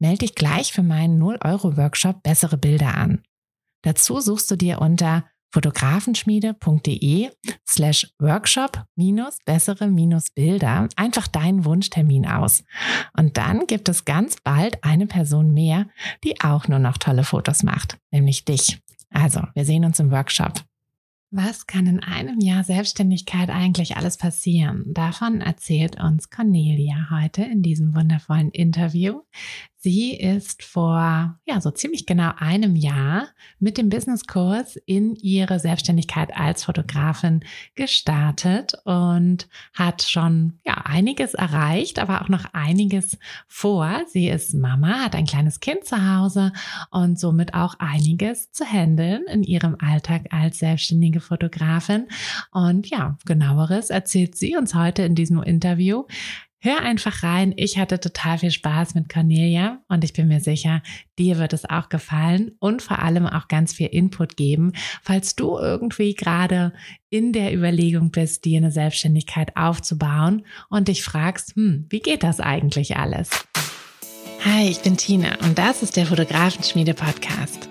Melde dich gleich für meinen 0-Euro-Workshop Bessere Bilder an. Dazu suchst du dir unter fotografenschmiede.de slash workshop minus bessere minus Bilder einfach deinen Wunschtermin aus. Und dann gibt es ganz bald eine Person mehr, die auch nur noch tolle Fotos macht, nämlich dich. Also, wir sehen uns im Workshop. Was kann in einem Jahr Selbstständigkeit eigentlich alles passieren? Davon erzählt uns Cornelia heute in diesem wundervollen Interview. Sie ist vor, ja, so ziemlich genau einem Jahr mit dem Businesskurs in ihre Selbstständigkeit als Fotografin gestartet und hat schon, ja, einiges erreicht, aber auch noch einiges vor. Sie ist Mama, hat ein kleines Kind zu Hause und somit auch einiges zu handeln in ihrem Alltag als selbstständige Fotografin. Und ja, genaueres erzählt sie uns heute in diesem Interview. Hör einfach rein. Ich hatte total viel Spaß mit Cornelia und ich bin mir sicher, dir wird es auch gefallen und vor allem auch ganz viel Input geben, falls du irgendwie gerade in der Überlegung bist, dir eine Selbstständigkeit aufzubauen und dich fragst, hm, wie geht das eigentlich alles? Hi, ich bin Tina und das ist der Fotografenschmiede Podcast.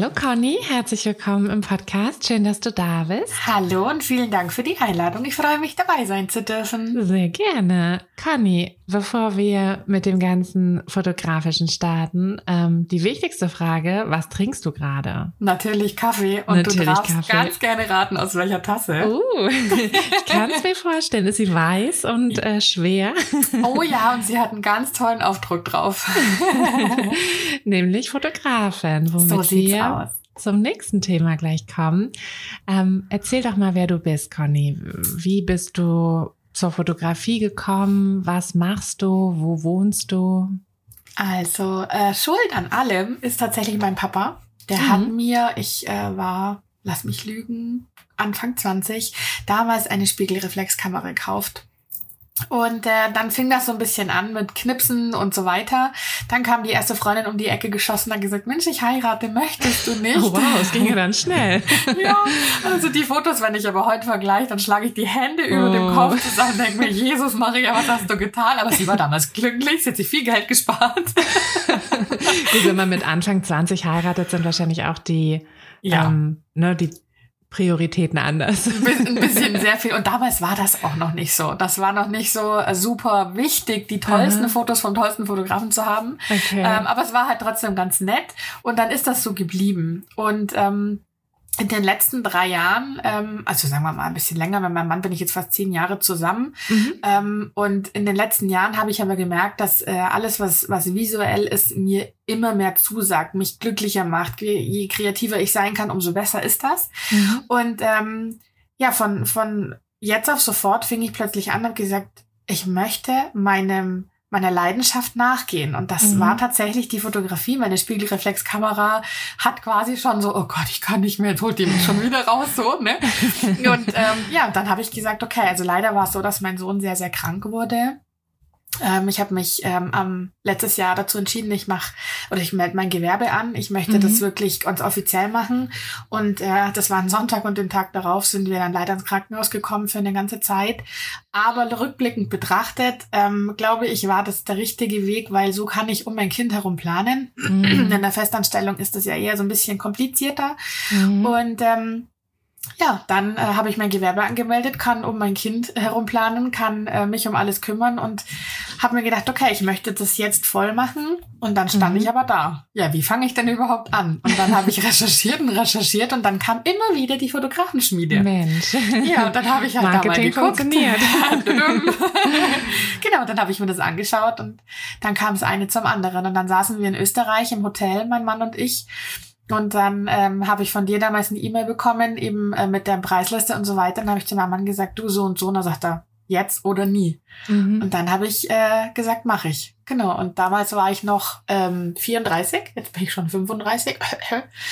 Hallo Conny, herzlich willkommen im Podcast. Schön, dass du da bist. Hallo und vielen Dank für die Einladung. Ich freue mich, dabei sein zu dürfen. Sehr gerne. Conny, bevor wir mit dem ganzen fotografischen starten, ähm, die wichtigste Frage, was trinkst du gerade? Natürlich Kaffee und Natürlich du darfst Kaffee. ganz gerne raten, aus welcher Tasse. Uh, ich kann es mir vorstellen. Ist sie weiß und äh, schwer? Oh ja, und sie hat einen ganz tollen Aufdruck drauf. Nämlich Fotografin, womit so wir aus. zum nächsten Thema gleich kommen. Ähm, erzähl doch mal, wer du bist, Conny. Wie bist du zur Fotografie gekommen? Was machst du? Wo wohnst du? Also, äh, Schuld an allem ist tatsächlich mein Papa. Der mhm. hat mir, ich äh, war, lass mich lügen, Anfang 20, damals eine Spiegelreflexkamera gekauft. Und äh, dann fing das so ein bisschen an mit Knipsen und so weiter. Dann kam die erste Freundin um die Ecke geschossen und hat gesagt, Mensch, ich heirate, möchtest du nicht? Oh wow, es ging ja dann schnell. ja, also die Fotos, wenn ich aber heute vergleiche, dann schlage ich die Hände oh. über dem Kopf zusammen und denke mir, Jesus Maria, was hast du getan? Aber sie war damals glücklich, sie hat sich viel Geld gespart. Gut, wenn man mit Anfang 20 heiratet, sind wahrscheinlich auch die, ja. ähm, ne, die Prioritäten anders. Ein bisschen sehr viel. Und damals war das auch noch nicht so. Das war noch nicht so äh, super wichtig, die tollsten Aha. Fotos vom tollsten Fotografen zu haben. Okay. Ähm, aber es war halt trotzdem ganz nett. Und dann ist das so geblieben. Und ähm, in den letzten drei Jahren, ähm, also sagen wir mal ein bisschen länger, mit meinem Mann bin ich jetzt fast zehn Jahre zusammen. Mhm. Ähm, und in den letzten Jahren habe ich aber gemerkt, dass äh, alles, was, was visuell ist, mir immer mehr zusagt, mich glücklicher macht. Je kreativer ich sein kann, umso besser ist das. Mhm. Und ähm, ja, von, von jetzt auf sofort fing ich plötzlich an und gesagt, ich möchte meinem meiner Leidenschaft nachgehen. Und das mhm. war tatsächlich die Fotografie. Meine Spiegelreflexkamera hat quasi schon so, oh Gott, ich kann nicht mehr, holt die mich schon wieder raus, so, ne? Und ähm, ja, dann habe ich gesagt, okay, also leider war es so, dass mein Sohn sehr, sehr krank wurde. Ähm, ich habe mich ähm, am letztes Jahr dazu entschieden, ich mache oder ich melde mein Gewerbe an. Ich möchte mhm. das wirklich ganz offiziell machen. Und äh, das war ein Sonntag und den Tag darauf sind wir dann leider ins Krankenhaus gekommen für eine ganze Zeit. Aber rückblickend betrachtet, ähm, glaube ich, war das der richtige Weg, weil so kann ich um mein Kind herum planen. Mhm. In der Festanstellung ist das ja eher so ein bisschen komplizierter. Mhm. Und ähm, ja, dann äh, habe ich mein Gewerbe angemeldet, kann um mein Kind herumplanen, kann äh, mich um alles kümmern und habe mir gedacht, okay, ich möchte das jetzt voll machen. Und dann stand mhm. ich aber da. Ja, wie fange ich denn überhaupt an? Und dann habe ich recherchiert und recherchiert und dann kam immer wieder die Fotografenschmiede. Mensch. Ja, und dann habe ich halt Marketing da mal geguckt. funktioniert. genau, dann habe ich mir das angeschaut und dann kam es eine zum anderen. Und dann saßen wir in Österreich im Hotel, mein Mann und ich. Und dann ähm, habe ich von dir damals eine E-Mail bekommen, eben äh, mit der Preisliste und so weiter. Dann habe ich zu meinem Mann gesagt, du so und so. Und dann sagt er, jetzt oder nie. Mhm. Und dann habe ich äh, gesagt, mache ich. Genau. Und damals war ich noch ähm, 34, jetzt bin ich schon 35.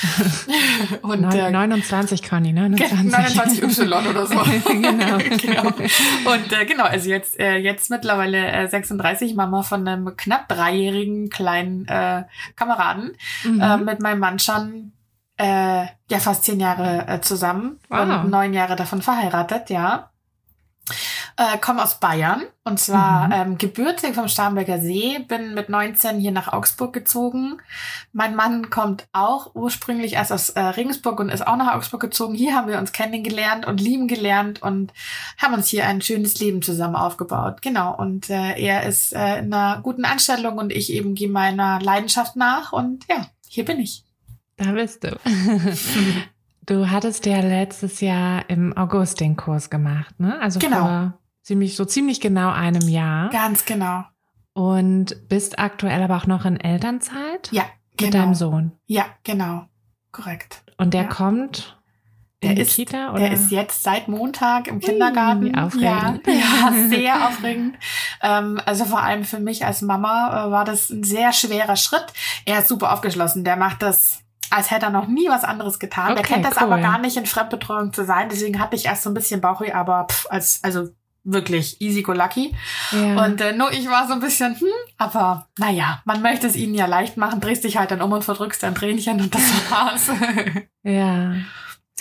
und, Neun, äh, 29, Conny, 29. 29 Y oder so. genau. genau. Und äh, genau, also jetzt, äh, jetzt mittlerweile äh, 36, Mama von einem knapp dreijährigen kleinen äh, Kameraden, mhm. äh, mit meinem Mann schon äh, ja fast zehn Jahre äh, zusammen wow. und neun Jahre davon verheiratet, ja äh, komme aus Bayern und zwar mhm. ähm, gebürtig vom Starnberger See, bin mit 19 hier nach Augsburg gezogen. Mein Mann kommt auch ursprünglich erst aus äh, Regensburg und ist auch nach Augsburg gezogen. Hier haben wir uns kennengelernt und lieben gelernt und haben uns hier ein schönes Leben zusammen aufgebaut. Genau, und äh, er ist äh, in einer guten Anstellung und ich eben gehe meiner Leidenschaft nach und ja, hier bin ich. Da bist du. Du hattest ja letztes Jahr im August den Kurs gemacht, ne? Also genau. vor ziemlich, so ziemlich genau einem Jahr. Ganz genau. Und bist aktuell aber auch noch in Elternzeit? Ja, genau. Mit deinem Sohn? Ja, genau. Korrekt. Und der ja. kommt der in die ist, Kita? Oder? Der ist jetzt seit Montag im Kindergarten. Ui, aufregend. Ja, ja, sehr aufregend. Ähm, also vor allem für mich als Mama äh, war das ein sehr schwerer Schritt. Er ist super aufgeschlossen. Der macht das als hätte er noch nie was anderes getan. Okay, der kennt das cool. aber gar nicht in Fremdbetreuung zu sein. Deswegen hatte ich erst so ein bisschen Bauchweh, aber pff, als, also wirklich easy go lucky. Ja. Und äh, nur ich war so ein bisschen, hm, aber naja, man möchte es ihnen ja leicht machen, drehst dich halt dann um und verdrückst ein Tränchen und das war's. ja.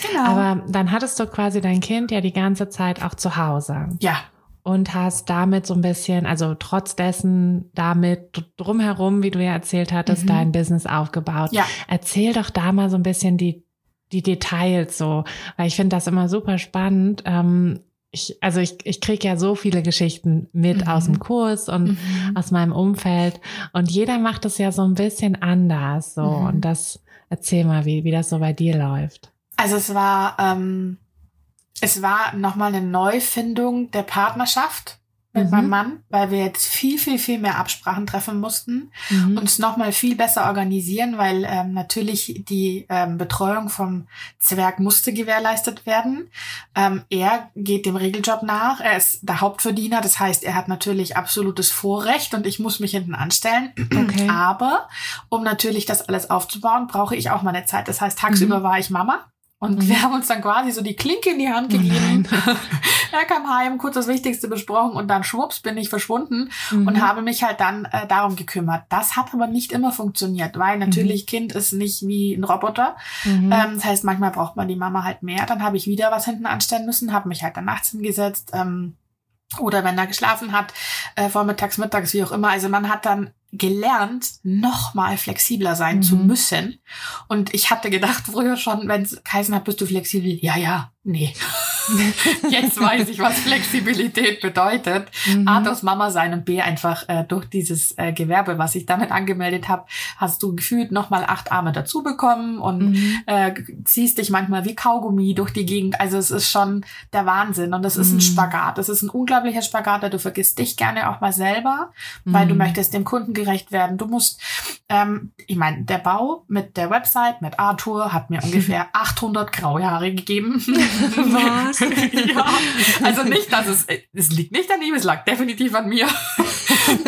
Genau. Aber dann hattest du quasi dein Kind ja die ganze Zeit auch zu Hause. Ja. Und hast damit so ein bisschen, also trotz dessen damit drumherum, wie du ja erzählt hattest, mhm. dein Business aufgebaut. Ja. Erzähl doch da mal so ein bisschen die die Details so, weil ich finde das immer super spannend, ähm, ich, also ich, ich kriege ja so viele Geschichten mit mhm. aus dem Kurs und mhm. aus meinem Umfeld. Und jeder macht es ja so ein bisschen anders. So. Mhm. Und das erzähl mal, wie, wie das so bei dir läuft. Also es war, ähm, es war nochmal eine Neufindung der Partnerschaft mit mhm. meinem Mann, weil wir jetzt viel, viel, viel mehr Absprachen treffen mussten, mhm. uns nochmal viel besser organisieren, weil ähm, natürlich die ähm, Betreuung vom Zwerg musste gewährleistet werden. Ähm, er geht dem Regeljob nach, er ist der Hauptverdiener, das heißt, er hat natürlich absolutes Vorrecht und ich muss mich hinten anstellen. Okay. Aber um natürlich das alles aufzubauen, brauche ich auch meine Zeit. Das heißt, tagsüber mhm. war ich Mama und mhm. wir haben uns dann quasi so die Klinke in die Hand oh gegeben. Oh er kam heim, kurz das Wichtigste besprochen und dann schwupps bin ich verschwunden mhm. und habe mich halt dann äh, darum gekümmert. Das hat aber nicht immer funktioniert, weil natürlich mhm. Kind ist nicht wie ein Roboter. Mhm. Ähm, das heißt, manchmal braucht man die Mama halt mehr. Dann habe ich wieder was hinten anstellen müssen, habe mich halt dann nachts hingesetzt. Ähm, oder wenn er geschlafen hat, äh, vormittags, mittags, wie auch immer. Also man hat dann gelernt, noch mal flexibler sein mhm. zu müssen. Und ich hatte gedacht früher schon, wenn es geheißen hat, bist du flexibel? Ja, ja, nee. Jetzt weiß ich, was Flexibilität bedeutet. Mhm. A, durchs Mama sein und B, einfach äh, durch dieses äh, Gewerbe, was ich damit angemeldet habe, hast du gefühlt nochmal acht Arme dazu bekommen und mhm. äh, ziehst dich manchmal wie Kaugummi durch die Gegend. Also es ist schon der Wahnsinn und es ist mhm. ein Spagat. Es ist ein unglaublicher Spagat, da du vergisst dich gerne auch mal selber, weil du mhm. möchtest dem Kunden gerecht werden. Du musst, ähm, ich meine, der Bau mit der Website, mit Arthur, hat mir ungefähr 800 graue Haare gegeben. Was? ja, also nicht, dass es, es liegt nicht an ihm, es lag definitiv an mir.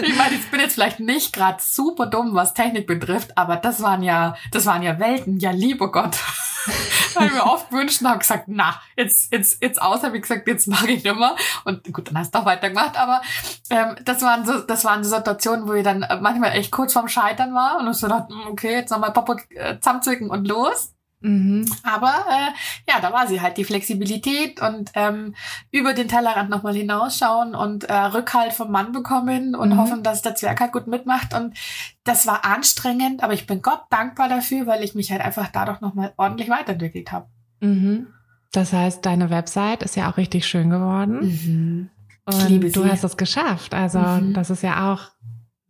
ich meine, ich bin jetzt vielleicht nicht gerade super dumm, was Technik betrifft, aber das waren ja, das waren ja Welten, ja lieber Gott. habe ich mir oft gewünscht und habe gesagt, na, jetzt, jetzt, jetzt aus, habe ich gesagt, jetzt mache ich nicht mehr. Und gut, dann hast du auch weitergemacht, aber ähm, das waren so, das waren so Situationen, wo ich dann manchmal echt kurz vorm Scheitern war und so dachte, hm, okay, jetzt nochmal Popo äh, zusammenzwicken und los. Mhm. Aber äh, ja, da war sie halt die Flexibilität und ähm, über den Tellerrand nochmal hinausschauen und äh, Rückhalt vom Mann bekommen und mhm. hoffen, dass der Zwerg halt gut mitmacht. Und das war anstrengend, aber ich bin Gott dankbar dafür, weil ich mich halt einfach dadurch nochmal ordentlich weiterentwickelt habe. Mhm. Das heißt, deine Website ist ja auch richtig schön geworden. Mhm. Und du hast es geschafft. Also mhm. das ist ja auch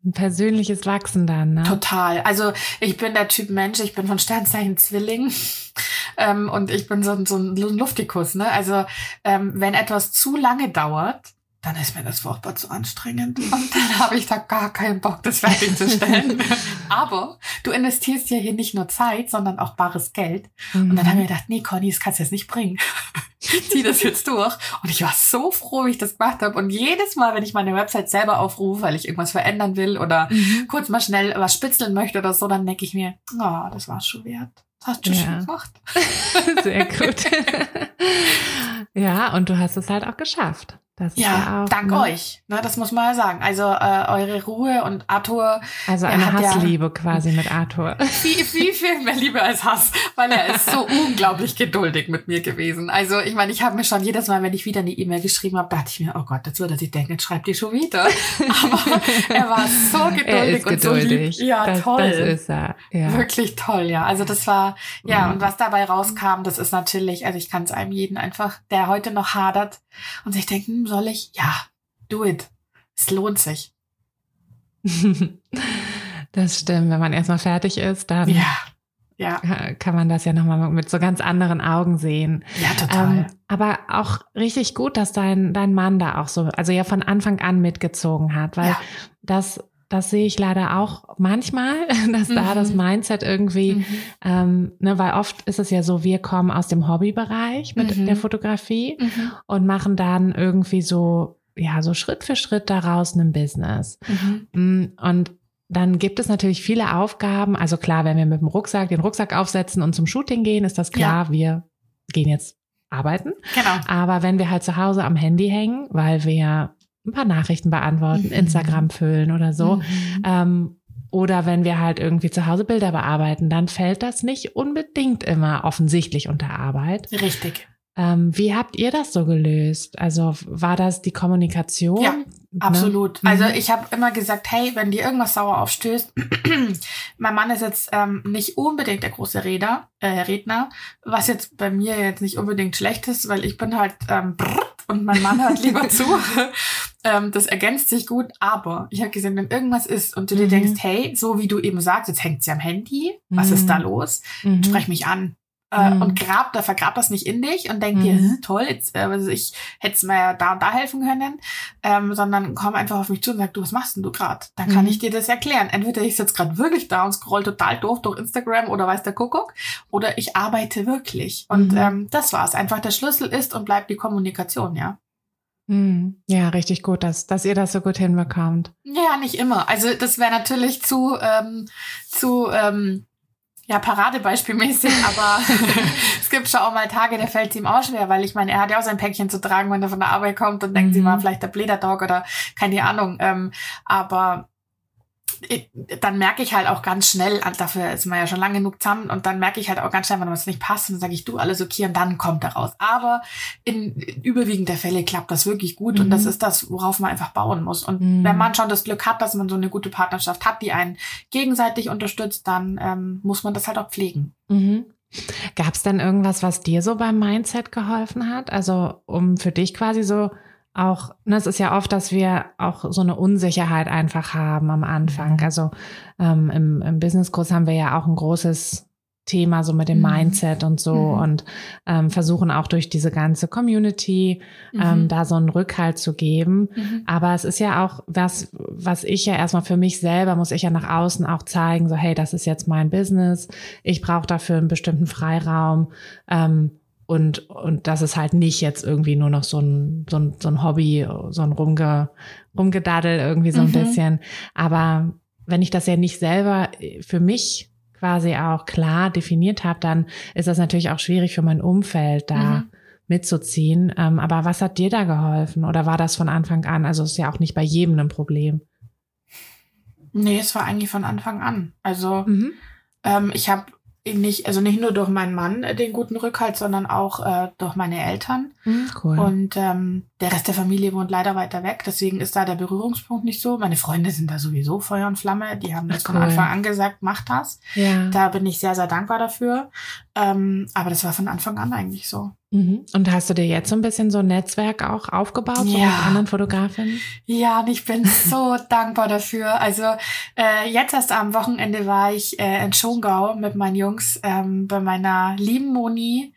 ein persönliches Wachsen dann, ne? Total. Also ich bin der Typ Mensch, ich bin von Sternzeichen Zwilling ähm, und ich bin so, so ein Luftikus, ne? Also ähm, wenn etwas zu lange dauert, dann ist mir das furchtbar zu anstrengend. Und dann habe ich da gar keinen Bock, das fertigzustellen. Aber du investierst ja hier nicht nur Zeit, sondern auch bares Geld. Mhm. Und dann haben wir gedacht, nee, Conny, das kannst du jetzt nicht bringen. Zieh das jetzt durch. Und ich war so froh, wie ich das gemacht habe. Und jedes Mal, wenn ich meine Website selber aufrufe, weil ich irgendwas verändern will oder mhm. kurz mal schnell was spitzeln möchte oder so, dann denke ich mir, oh, das war schon wert. Das hast du ja. schon gemacht. Sehr gut. ja, und du hast es halt auch geschafft. Das ja, ja dank ne? euch. Ne, das muss man ja sagen. Also äh, eure Ruhe und Arthur. Also eine Hassliebe ja, quasi mit Arthur. Viel, viel, viel mehr Liebe als Hass, weil er ist so unglaublich geduldig mit mir gewesen. Also ich meine, ich habe mir schon jedes Mal, wenn ich wieder eine E-Mail geschrieben habe, dachte ich mir, oh Gott, jetzt würde er sich denken, jetzt schreibt die schon wieder. Aber er war so geduldig und geduldig. so lieb. Ja, das, toll. Das ist er. Ja. Wirklich toll, ja. Also das war, ja, mhm. und was dabei rauskam, das ist natürlich, also ich kann es einem jeden einfach, der heute noch hadert und sich denkt, hm, soll ich? Ja, do it. Es lohnt sich. das stimmt. Wenn man erstmal fertig ist, dann ja. Ja. kann man das ja nochmal mit so ganz anderen Augen sehen. Ja, total. Ähm, aber auch richtig gut, dass dein, dein Mann da auch so, also ja von Anfang an mitgezogen hat, weil ja. das das sehe ich leider auch manchmal, dass mhm. da das mhm. Mindset irgendwie, mhm. ähm, ne, weil oft ist es ja so, wir kommen aus dem Hobbybereich mit mhm. der Fotografie mhm. und machen dann irgendwie so, ja, so Schritt für Schritt daraus ein Business. Mhm. Mm, und dann gibt es natürlich viele Aufgaben. Also klar, wenn wir mit dem Rucksack den Rucksack aufsetzen und zum Shooting gehen, ist das klar, ja. wir gehen jetzt arbeiten. Genau. Aber wenn wir halt zu Hause am Handy hängen, weil wir ein paar Nachrichten beantworten, mhm. Instagram füllen oder so. Mhm. Ähm, oder wenn wir halt irgendwie zu Hause Bilder bearbeiten, dann fällt das nicht unbedingt immer offensichtlich unter Arbeit. Richtig. Ähm, wie habt ihr das so gelöst? Also war das die Kommunikation? Ja, ne? absolut. Ne? Also ich habe immer gesagt, hey, wenn dir irgendwas sauer aufstößt, mein Mann ist jetzt ähm, nicht unbedingt der große Redner, äh, Redner, was jetzt bei mir jetzt nicht unbedingt schlecht ist, weil ich bin halt ähm, und mein Mann hört lieber zu. Ähm, das ergänzt sich gut, aber ich habe gesehen, wenn irgendwas ist und du dir mhm. denkst, hey, so wie du eben sagst, jetzt hängt sie am Handy, was mhm. ist da los? Mhm. Sprech mich an äh, mhm. und grab, da vergrab das nicht in dich und denk dir, toll, jetzt, äh, also ich hätte es mir da und da helfen können, ähm, sondern komm einfach auf mich zu und sag, du, was machst denn du gerade? Dann kann mhm. ich dir das erklären. Entweder ich sitze gerade wirklich da und scroll total doof durch Instagram oder weiß der Kuckuck, oder ich arbeite wirklich. Und mhm. ähm, das war's. Einfach der Schlüssel ist und bleibt die Kommunikation, ja. Mhm. Ja, richtig gut, dass, dass ihr das so gut hinbekommt. Ja, nicht immer. Also das wäre natürlich zu, ähm, zu ähm, ja, paradebeispielmäßig, aber es gibt schon auch mal Tage, da fällt es ihm auch schwer, weil ich meine, er hat ja auch sein Päckchen zu tragen, wenn er von der Arbeit kommt und denkt, mhm. sie war vielleicht der Bläderdog oder keine Ahnung. Ähm, aber dann merke ich halt auch ganz schnell, dafür ist man ja schon lange genug zusammen, und dann merke ich halt auch ganz schnell, wenn es nicht passt, und dann sage ich, du, alles okay, und dann kommt er raus. Aber in überwiegend der Fälle klappt das wirklich gut, mhm. und das mhm. ist das, worauf man einfach bauen muss. Und mhm. wenn man schon das Glück hat, dass man so eine gute Partnerschaft hat, die einen gegenseitig unterstützt, dann ähm, muss man das halt auch pflegen. Mhm. Gab es denn irgendwas, was dir so beim Mindset geholfen hat? Also um für dich quasi so auch, ne, es ist ja oft, dass wir auch so eine Unsicherheit einfach haben am Anfang. Mhm. Also ähm, im, im Business-Kurs haben wir ja auch ein großes Thema so mit dem mhm. Mindset und so mhm. und ähm, versuchen auch durch diese ganze Community ähm, mhm. da so einen Rückhalt zu geben. Mhm. Aber es ist ja auch was, was ich ja erstmal für mich selber muss ich ja nach außen auch zeigen, so hey, das ist jetzt mein Business. Ich brauche dafür einen bestimmten Freiraum. Ähm, und, und das ist halt nicht jetzt irgendwie nur noch so ein, so ein, so ein Hobby, so ein Rumge, Rumgedaddel irgendwie so ein mhm. bisschen. Aber wenn ich das ja nicht selber für mich quasi auch klar definiert habe, dann ist das natürlich auch schwierig für mein Umfeld da mhm. mitzuziehen. Ähm, aber was hat dir da geholfen? Oder war das von Anfang an? Also ist ja auch nicht bei jedem ein Problem. Nee, es war eigentlich von Anfang an. Also mhm. ähm, ich habe nicht, also nicht nur durch meinen Mann äh, den guten Rückhalt, sondern auch äh, durch meine Eltern. Mhm, cool. Und ähm, der Rest der Familie wohnt leider weiter weg, deswegen ist da der Berührungspunkt nicht so. Meine Freunde sind da sowieso Feuer und Flamme, die haben das cool. von Anfang an gesagt, mach das. Ja. Da bin ich sehr, sehr dankbar dafür. Ähm, aber das war von Anfang an eigentlich so. Mhm. Und hast du dir jetzt so ein bisschen so ein Netzwerk auch aufgebaut ja. mit anderen Fotografinnen? Ja, und ich bin so dankbar dafür. Also äh, jetzt erst am Wochenende war ich äh, in Schongau mit meinen Jungs ähm, bei meiner lieben Moni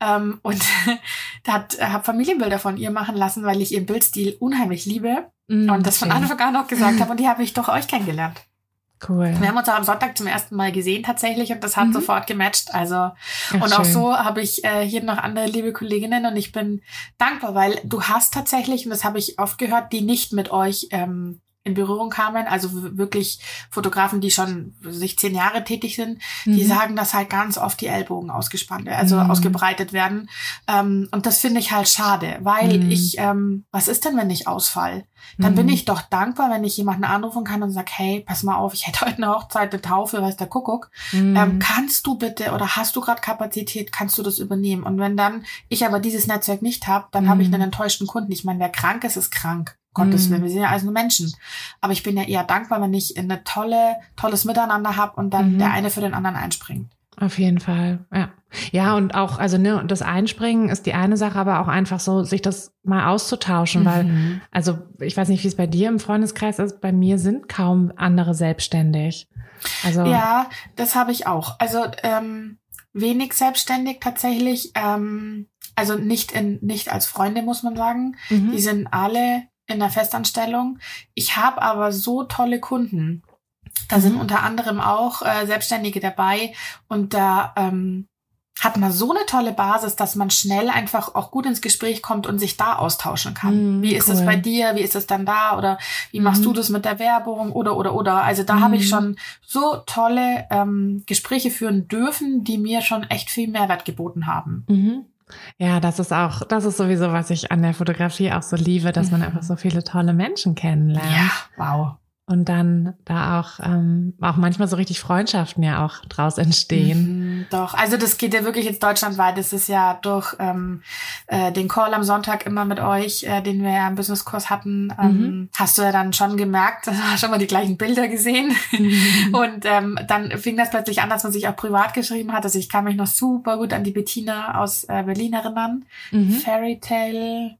ähm, und da hat habe Familienbilder von ihr machen lassen, weil ich ihren Bildstil unheimlich liebe mm, und das von Anfang an auch gesagt habe und die habe ich durch euch kennengelernt. Cool. Wir haben uns auch am Sonntag zum ersten Mal gesehen tatsächlich und das hat mhm. sofort gematcht. Also Ach, und schön. auch so habe ich äh, hier noch andere liebe Kolleginnen und ich bin dankbar, weil du hast tatsächlich und das habe ich oft gehört, die nicht mit euch ähm, in Berührung kamen, also wirklich Fotografen, die schon sich zehn Jahre tätig sind, mhm. die sagen, dass halt ganz oft die Ellbogen ausgespannt, also mhm. ausgebreitet werden. Ähm, und das finde ich halt schade, weil mhm. ich, ähm, was ist denn, wenn ich ausfall? Dann bin mhm. ich doch dankbar, wenn ich jemanden anrufen kann und sage, hey, pass mal auf, ich hätte heute eine Hochzeit, eine Taufe, weiß der Kuckuck. Mhm. Ähm, kannst du bitte oder hast du gerade Kapazität, kannst du das übernehmen? Und wenn dann ich aber dieses Netzwerk nicht habe, dann habe ich mhm. einen enttäuschten Kunden. Ich meine, wer krank ist, ist krank. Gottes mhm. Willen, wir sind ja alles nur Menschen. Aber ich bin ja eher dankbar, wenn ich eine tolle, tolles Miteinander habe und dann mhm. der eine für den anderen einspringt. Auf jeden Fall, ja. Ja, und auch, also ne, das Einspringen ist die eine Sache, aber auch einfach so, sich das mal auszutauschen, mhm. weil, also ich weiß nicht, wie es bei dir im Freundeskreis ist, bei mir sind kaum andere selbstständig. Also ja, das habe ich auch. Also ähm, wenig selbstständig tatsächlich. Ähm, also nicht in nicht als Freunde muss man sagen. Mhm. Die sind alle in der Festanstellung. Ich habe aber so tolle Kunden. Da mhm. sind unter anderem auch äh, Selbstständige dabei und da ähm, hat man so eine tolle Basis, dass man schnell einfach auch gut ins Gespräch kommt und sich da austauschen kann. Mm, wie ist es bei dir? Wie ist es dann da? Oder wie machst mm. du das mit der Werbung? Oder, oder, oder. Also da mm. habe ich mhm. schon so tolle ähm, Gespräche führen dürfen, die mir schon echt viel Mehrwert geboten haben. -hmm. Ja, das ist auch, das ist sowieso, was ich an der Fotografie auch so liebe, dass man mhm. einfach so viele tolle Menschen kennenlernt. Ja, wow und dann da auch ähm, auch manchmal so richtig Freundschaften ja auch draus entstehen. Mhm, doch, also das geht ja wirklich jetzt deutschlandweit. Das ist ja durch ähm, äh, den Call am Sonntag immer mit euch, äh, den wir ja im Businesskurs hatten, ähm, mhm. hast du ja dann schon gemerkt, schon mal die gleichen Bilder gesehen. Mhm. Und ähm, dann fing das plötzlich an, dass man sich auch privat geschrieben hat. Also ich kann mich noch super gut an die Bettina aus äh, Berlin erinnern. Mhm. Fairy Tale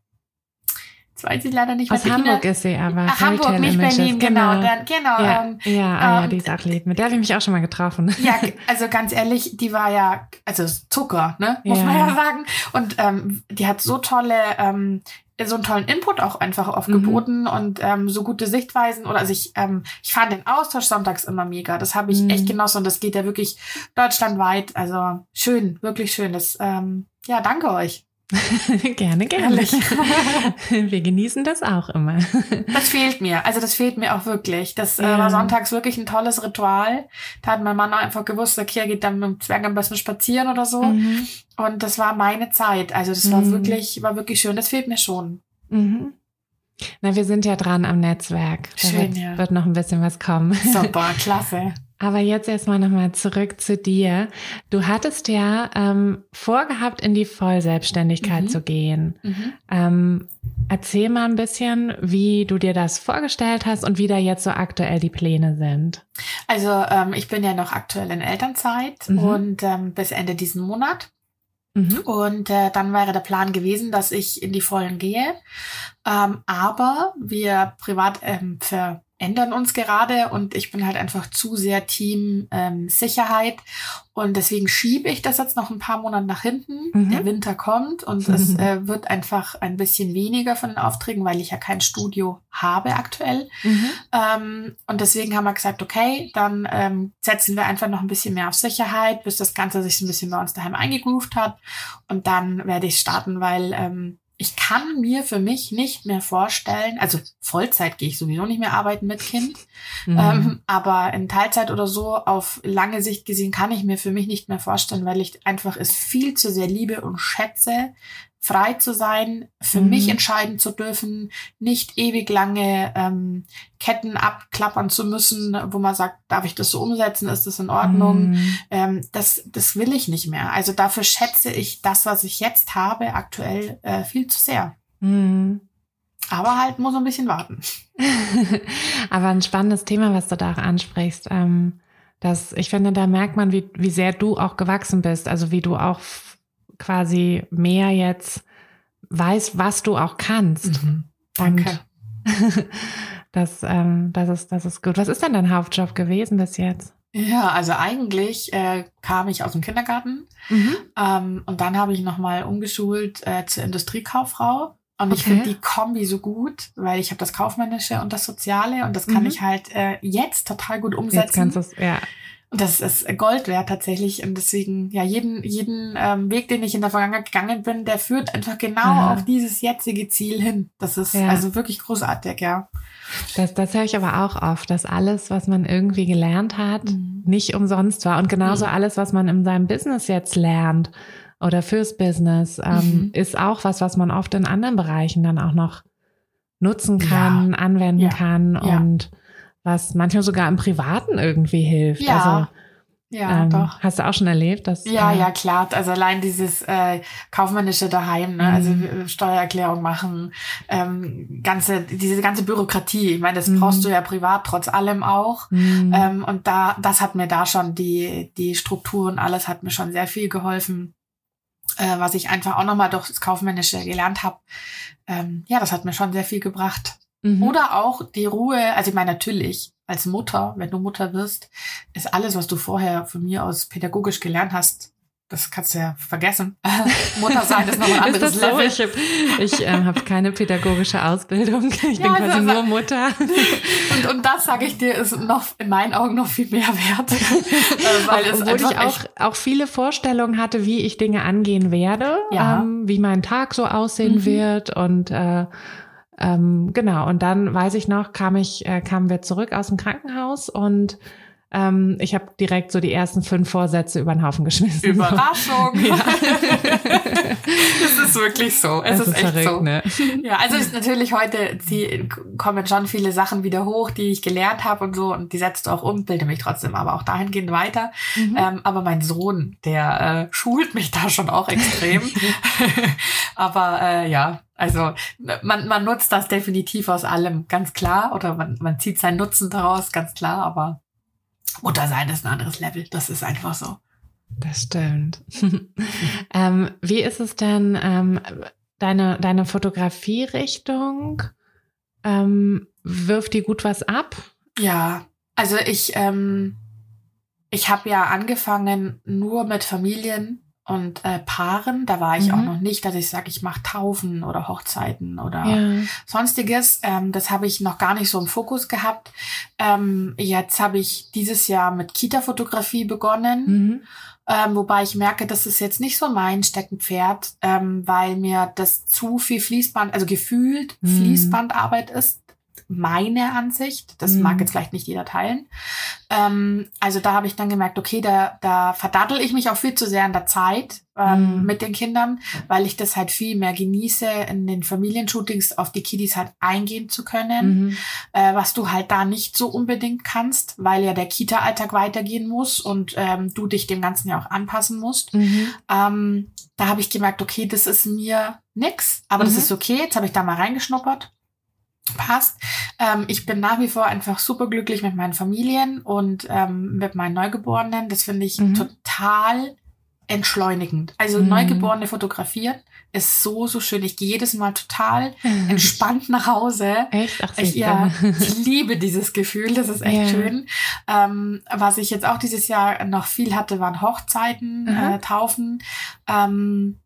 Jetzt weiß ich leider nicht, was Aus Hamburg ist sie aber. Ach, Hamburg, nicht Images. Berlin, genau. genau. Dann, genau ja, ähm, ja, ah, ja, ähm, die ist auch lieb. Mit der habe ich mich auch schon mal getroffen. Ja, also ganz ehrlich, die war ja, also Zucker, ne, muss ja. man ja sagen. Und ähm, die hat so tolle, ähm, so einen tollen Input auch einfach aufgeboten mhm. und ähm, so gute Sichtweisen. Oder also ich, ähm, ich fand den Austausch sonntags immer mega. Das habe ich mhm. echt genossen und das geht ja wirklich deutschlandweit. Also schön, wirklich schön. Das, ähm, ja, danke euch. gerne, gerne. Wir genießen das auch immer. Das fehlt mir. Also das fehlt mir auch wirklich. Das ja. äh, war sonntags wirklich ein tolles Ritual. Da hat mein Mann einfach gewusst, okay, er geht dann mit dem Zwerg am besten spazieren oder so. Mhm. Und das war meine Zeit. Also das war mhm. wirklich, war wirklich schön. Das fehlt mir schon. Mhm. Na, wir sind ja dran am Netzwerk. Da Schön, wird, ja. wird noch ein bisschen was kommen. Super, klasse. Aber jetzt erstmal nochmal zurück zu dir. Du hattest ja ähm, vorgehabt, in die Vollselbstständigkeit mhm. zu gehen. Mhm. Ähm, erzähl mal ein bisschen, wie du dir das vorgestellt hast und wie da jetzt so aktuell die Pläne sind. Also ähm, ich bin ja noch aktuell in Elternzeit mhm. und ähm, bis Ende diesen Monat. Mhm. Und äh, dann wäre der Plan gewesen, dass ich in die Vollen gehe. Ähm, aber wir privat ähm, für ändern uns gerade und ich bin halt einfach zu sehr Team ähm, Sicherheit und deswegen schiebe ich das jetzt noch ein paar Monate nach hinten. Mhm. Der Winter kommt und mhm. es äh, wird einfach ein bisschen weniger von den Aufträgen, weil ich ja kein Studio habe aktuell. Mhm. Ähm, und deswegen haben wir gesagt, okay, dann ähm, setzen wir einfach noch ein bisschen mehr auf Sicherheit, bis das Ganze sich so ein bisschen bei uns daheim eingegroovt hat und dann werde ich starten, weil ähm, ich kann mir für mich nicht mehr vorstellen, also Vollzeit gehe ich sowieso nicht mehr arbeiten mit Kind, mhm. ähm, aber in Teilzeit oder so auf lange Sicht gesehen kann ich mir für mich nicht mehr vorstellen, weil ich einfach es viel zu sehr liebe und schätze, frei zu sein, für mhm. mich entscheiden zu dürfen, nicht ewig lange ähm, Ketten abklappern zu müssen, wo man sagt, darf ich das so umsetzen, ist das in Ordnung? Mhm. Ähm, das, das will ich nicht mehr. Also dafür schätze ich das, was ich jetzt habe, aktuell äh, viel zu sehr. Mhm. Aber halt muss ein bisschen warten. Aber ein spannendes Thema, was du da auch ansprichst. Ähm, dass ich finde, da merkt man, wie, wie sehr du auch gewachsen bist. Also wie du auch quasi mehr jetzt weiß, was du auch kannst. Mhm. Danke. Und das, ähm, das, ist, das ist gut. Was ist denn dein Hauptjob gewesen bis jetzt? Ja, also eigentlich äh, kam ich aus dem Kindergarten mhm. ähm, und dann habe ich nochmal umgeschult äh, zur Industriekauffrau. Und ich finde die Kombi so gut, weil ich habe das Kaufmännische und das Soziale und das kann mhm. ich halt äh, jetzt total gut umsetzen. Jetzt kannst du's, ja. Und das ist Gold wert tatsächlich. Und deswegen, ja, jeden, jeden ähm, Weg, den ich in der Vergangenheit gegangen bin, der führt einfach genau ja. auf dieses jetzige Ziel hin. Das ist ja. also wirklich großartig, ja. Das, das höre ich aber auch oft, dass alles, was man irgendwie gelernt hat, mhm. nicht umsonst war. Und genauso mhm. alles, was man in seinem Business jetzt lernt oder fürs Business, ähm, mhm. ist auch was, was man oft in anderen Bereichen dann auch noch nutzen kann, ja. anwenden kann und was manchmal sogar im Privaten irgendwie hilft. Ja. Also, ja, ähm, doch. Hast du auch schon erlebt, dass? Ja, äh, ja, klar. Also allein dieses äh, kaufmännische daheim, ne? Also mhm. Steuererklärung machen, ähm, ganze diese ganze Bürokratie. Ich meine, das mhm. brauchst du ja privat trotz allem auch. Mhm. Ähm, und da, das hat mir da schon die die Strukturen, alles hat mir schon sehr viel geholfen. Äh, was ich einfach auch nochmal durch das Kaufmännische gelernt habe. Ähm, ja, das hat mir schon sehr viel gebracht. Mhm. Oder auch die Ruhe, also ich meine natürlich, als Mutter, wenn du Mutter wirst, ist alles, was du vorher von mir aus pädagogisch gelernt hast, das kannst du ja vergessen. Mutter sein ist noch ein anderes ist das Level. So? Ich, ich äh, habe keine pädagogische Ausbildung. Ich ja, bin quasi also, nur Mutter. Und, und das, sage ich dir, ist noch in meinen Augen noch viel mehr wert. Äh, weil es Obwohl ich auch, auch viele Vorstellungen hatte, wie ich Dinge angehen werde, ja. ähm, wie mein Tag so aussehen mhm. wird und äh, ähm, genau, und dann weiß ich noch, kam ich, äh, kamen wir zurück aus dem Krankenhaus und ähm, ich habe direkt so die ersten fünf Vorsätze über den Haufen geschmissen. Überraschung! Ja. es ist wirklich so. Es, es ist, ist, echt verrückt, so. Ne? Ja, also ist natürlich heute die, kommen schon viele Sachen wieder hoch, die ich gelernt habe und so und die setzt auch um, bilde mich trotzdem aber auch dahingehend weiter. Mhm. Ähm, aber mein Sohn, der äh, schult mich da schon auch extrem. aber äh, ja, also man, man nutzt das definitiv aus allem, ganz klar. Oder man, man zieht seinen Nutzen daraus, ganz klar. Aber Mutter sein ist ein anderes Level. Das ist einfach so. Das stimmt. ähm, wie ist es denn, ähm, deine, deine Fotografierichtung? Ähm, wirft die gut was ab? Ja, also ich, ähm, ich habe ja angefangen nur mit Familien und äh, Paaren. Da war ich mhm. auch noch nicht, dass ich sage, ich mache Taufen oder Hochzeiten oder ja. sonstiges. Ähm, das habe ich noch gar nicht so im Fokus gehabt. Ähm, jetzt habe ich dieses Jahr mit Kita-Fotografie begonnen. Mhm. Ähm, wobei ich merke, das ist jetzt nicht so mein Steckenpferd, ähm, weil mir das zu viel Fließband, also gefühlt mhm. Fließbandarbeit ist meine Ansicht. Das mhm. mag jetzt vielleicht nicht jeder teilen. Ähm, also da habe ich dann gemerkt, okay, da, da verdaddel ich mich auch viel zu sehr an der Zeit ähm, mhm. mit den Kindern, weil ich das halt viel mehr genieße, in den Familienshootings auf die Kiddies halt eingehen zu können, mhm. äh, was du halt da nicht so unbedingt kannst, weil ja der Kita-Alltag weitergehen muss und ähm, du dich dem Ganzen ja auch anpassen musst. Mhm. Ähm, da habe ich gemerkt, okay, das ist mir nix, aber das mhm. ist okay. Jetzt habe ich da mal reingeschnuppert passt. Ähm, ich bin nach wie vor einfach super glücklich mit meinen Familien und ähm, mit meinen Neugeborenen. Das finde ich mhm. total entschleunigend. Also mhm. Neugeborene fotografieren ist so, so schön. Ich gehe jedes Mal total entspannt nach Hause. Echt? Ach, ich, ja, ich liebe dieses Gefühl. Das ist echt ja. schön. Ähm, was ich jetzt auch dieses Jahr noch viel hatte, waren Hochzeiten, mhm. äh, Taufen. Ähm,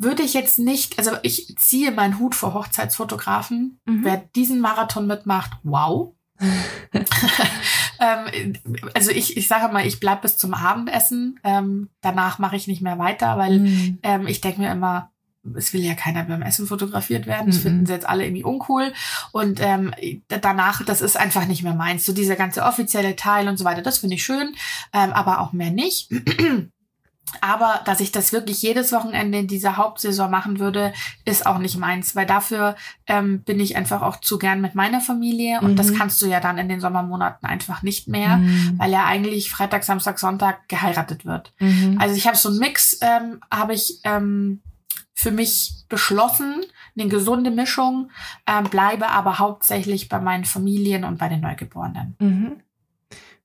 würde ich jetzt nicht, also ich ziehe meinen Hut vor Hochzeitsfotografen. Mhm. Wer diesen Marathon mitmacht, wow. ähm, also ich, ich sage mal, ich bleib bis zum Abendessen. Ähm, danach mache ich nicht mehr weiter, weil mhm. ähm, ich denke mir immer, es will ja keiner beim Essen fotografiert werden. Das mhm. finden sie jetzt alle irgendwie uncool. Und ähm, danach, das ist einfach nicht mehr meins. So dieser ganze offizielle Teil und so weiter, das finde ich schön, ähm, aber auch mehr nicht. Aber dass ich das wirklich jedes Wochenende in dieser Hauptsaison machen würde, ist auch nicht meins, weil dafür ähm, bin ich einfach auch zu gern mit meiner Familie und mhm. das kannst du ja dann in den Sommermonaten einfach nicht mehr, mhm. weil ja eigentlich Freitag, Samstag, Sonntag geheiratet wird. Mhm. Also ich habe so einen Mix, ähm, habe ich ähm, für mich beschlossen, eine gesunde Mischung, ähm, bleibe aber hauptsächlich bei meinen Familien und bei den Neugeborenen.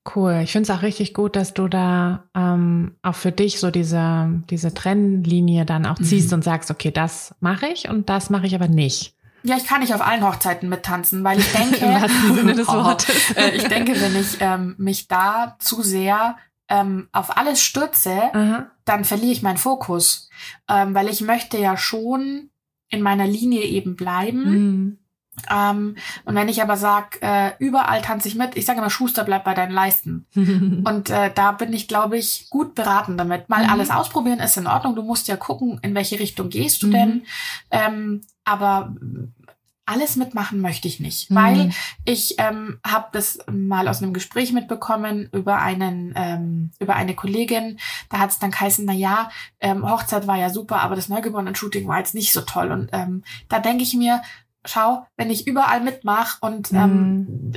Mhm. Cool. Ich finde es auch richtig gut, dass du da ähm, auch für dich so diese, diese Trennlinie dann auch ziehst mhm. und sagst, okay, das mache ich und das mache ich aber nicht. Ja, ich kann nicht auf allen Hochzeiten mittanzen, weil ich denke, Sinne des Wortes. Äh, ich denke, wenn ich ähm, mich da zu sehr ähm, auf alles stürze, Aha. dann verliere ich meinen Fokus, ähm, weil ich möchte ja schon in meiner Linie eben bleiben. Mhm. Ähm, und wenn ich aber sag, äh, überall tanze ich mit, ich sage immer, Schuster, bleib bei deinen Leisten. und äh, da bin ich, glaube ich, gut beraten damit. Mal mhm. alles ausprobieren ist in Ordnung. Du musst ja gucken, in welche Richtung gehst du mhm. denn. Ähm, aber alles mitmachen möchte ich nicht, mhm. weil ich ähm, habe das mal aus einem Gespräch mitbekommen über einen ähm, über eine Kollegin. Da hat es dann geheißen, na ja, ähm, Hochzeit war ja super, aber das Neugeborenen-Shooting war jetzt nicht so toll. Und ähm, da denke ich mir, schau, wenn ich überall mitmache und ähm, mhm.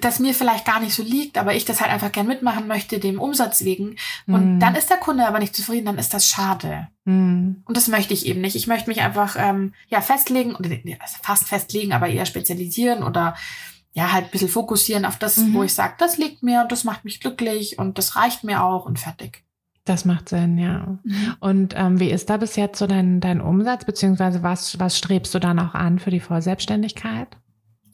das mir vielleicht gar nicht so liegt, aber ich das halt einfach gern mitmachen möchte, dem Umsatz wegen, und mhm. dann ist der Kunde aber nicht zufrieden, dann ist das schade. Mhm. Und das möchte ich eben nicht. Ich möchte mich einfach ähm, ja festlegen, oder also fast festlegen, aber eher spezialisieren oder ja, halt ein bisschen fokussieren auf das, wo mhm. ich sage, das liegt mir und das macht mich glücklich und das reicht mir auch und fertig. Das macht Sinn, ja. Mhm. Und ähm, wie ist da bis jetzt so dein, dein Umsatz, beziehungsweise was, was strebst du dann auch an für die Vollselbstständigkeit?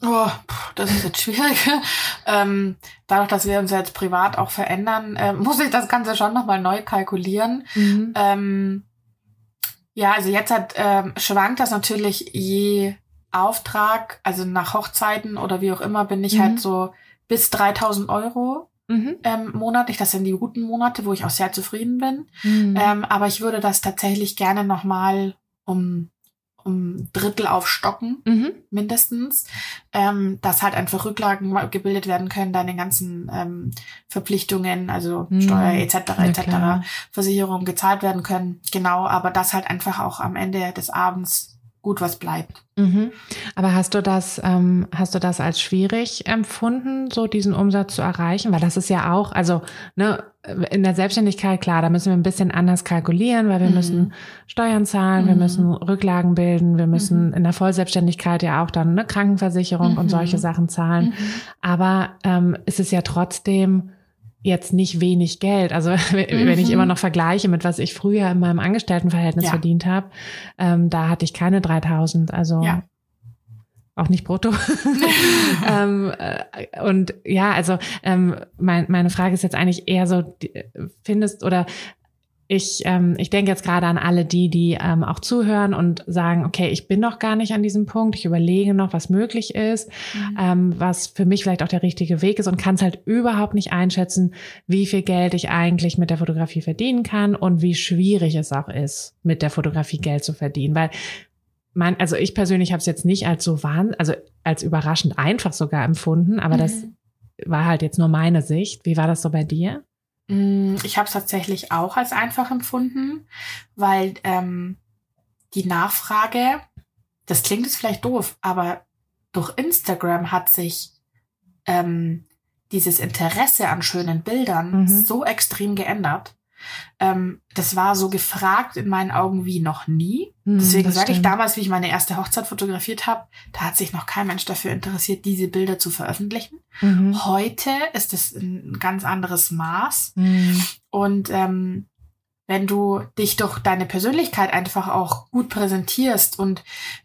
Oh, das ist jetzt schwierig. ähm, dadurch, dass wir uns jetzt privat auch verändern, äh, muss ich das Ganze schon nochmal neu kalkulieren. Mhm. Ähm, ja, also jetzt hat, ähm, schwankt das natürlich je Auftrag, also nach Hochzeiten oder wie auch immer, bin ich halt mhm. halt so bis 3000 Euro mhm. ähm, monatlich. Das sind die guten Monate, wo ich auch sehr zufrieden bin. Mhm. Ähm, aber ich würde das tatsächlich gerne nochmal um um Drittel aufstocken, mhm. mindestens, ähm, dass halt einfach Rücklagen gebildet werden können, deine ganzen ähm, Verpflichtungen, also mhm. Steuer etc. etc. Versicherungen gezahlt werden können. Genau, aber das halt einfach auch am Ende des Abends gut was bleibt. Mhm. Aber hast du das, ähm, hast du das als schwierig empfunden, so diesen Umsatz zu erreichen? Weil das ist ja auch, also ne, in der Selbstständigkeit, klar, da müssen wir ein bisschen anders kalkulieren, weil wir mhm. müssen Steuern zahlen, mhm. wir müssen Rücklagen bilden, wir müssen mhm. in der Vollselbstständigkeit ja auch dann eine Krankenversicherung und solche mhm. Sachen zahlen. Mhm. Aber ähm, es ist ja trotzdem jetzt nicht wenig Geld. Also wenn ich mhm. immer noch vergleiche mit was ich früher in meinem Angestelltenverhältnis ja. verdient habe, ähm, da hatte ich keine 3000. Also ja. auch nicht brutto. ähm, äh, und ja, also ähm, mein, meine Frage ist jetzt eigentlich eher so, findest oder ich, ähm, ich denke jetzt gerade an alle die, die ähm, auch zuhören und sagen, okay, ich bin noch gar nicht an diesem Punkt, ich überlege noch, was möglich ist, mhm. ähm, was für mich vielleicht auch der richtige Weg ist und kann es halt überhaupt nicht einschätzen, wie viel Geld ich eigentlich mit der Fotografie verdienen kann und wie schwierig es auch ist, mit der Fotografie Geld zu verdienen. Weil mein, also ich persönlich habe es jetzt nicht als so wahn, also als überraschend einfach sogar empfunden, aber mhm. das war halt jetzt nur meine Sicht. Wie war das so bei dir? Mm, ich habe es tatsächlich auch als einfach empfunden, weil ähm, die Nachfrage, das klingt jetzt vielleicht doof, aber durch Instagram hat sich ähm, dieses Interesse an schönen Bildern mhm. so extrem geändert, ähm, das war so gefragt in meinen Augen wie noch nie. Hm, Deswegen sage ich damals, wie ich meine erste Hochzeit fotografiert habe, da hat sich noch kein Mensch dafür interessiert, diese Bilder zu veröffentlichen. Mhm. Heute ist es ein ganz anderes Maß. Mhm. Und ähm, wenn du dich durch deine Persönlichkeit einfach auch gut präsentierst und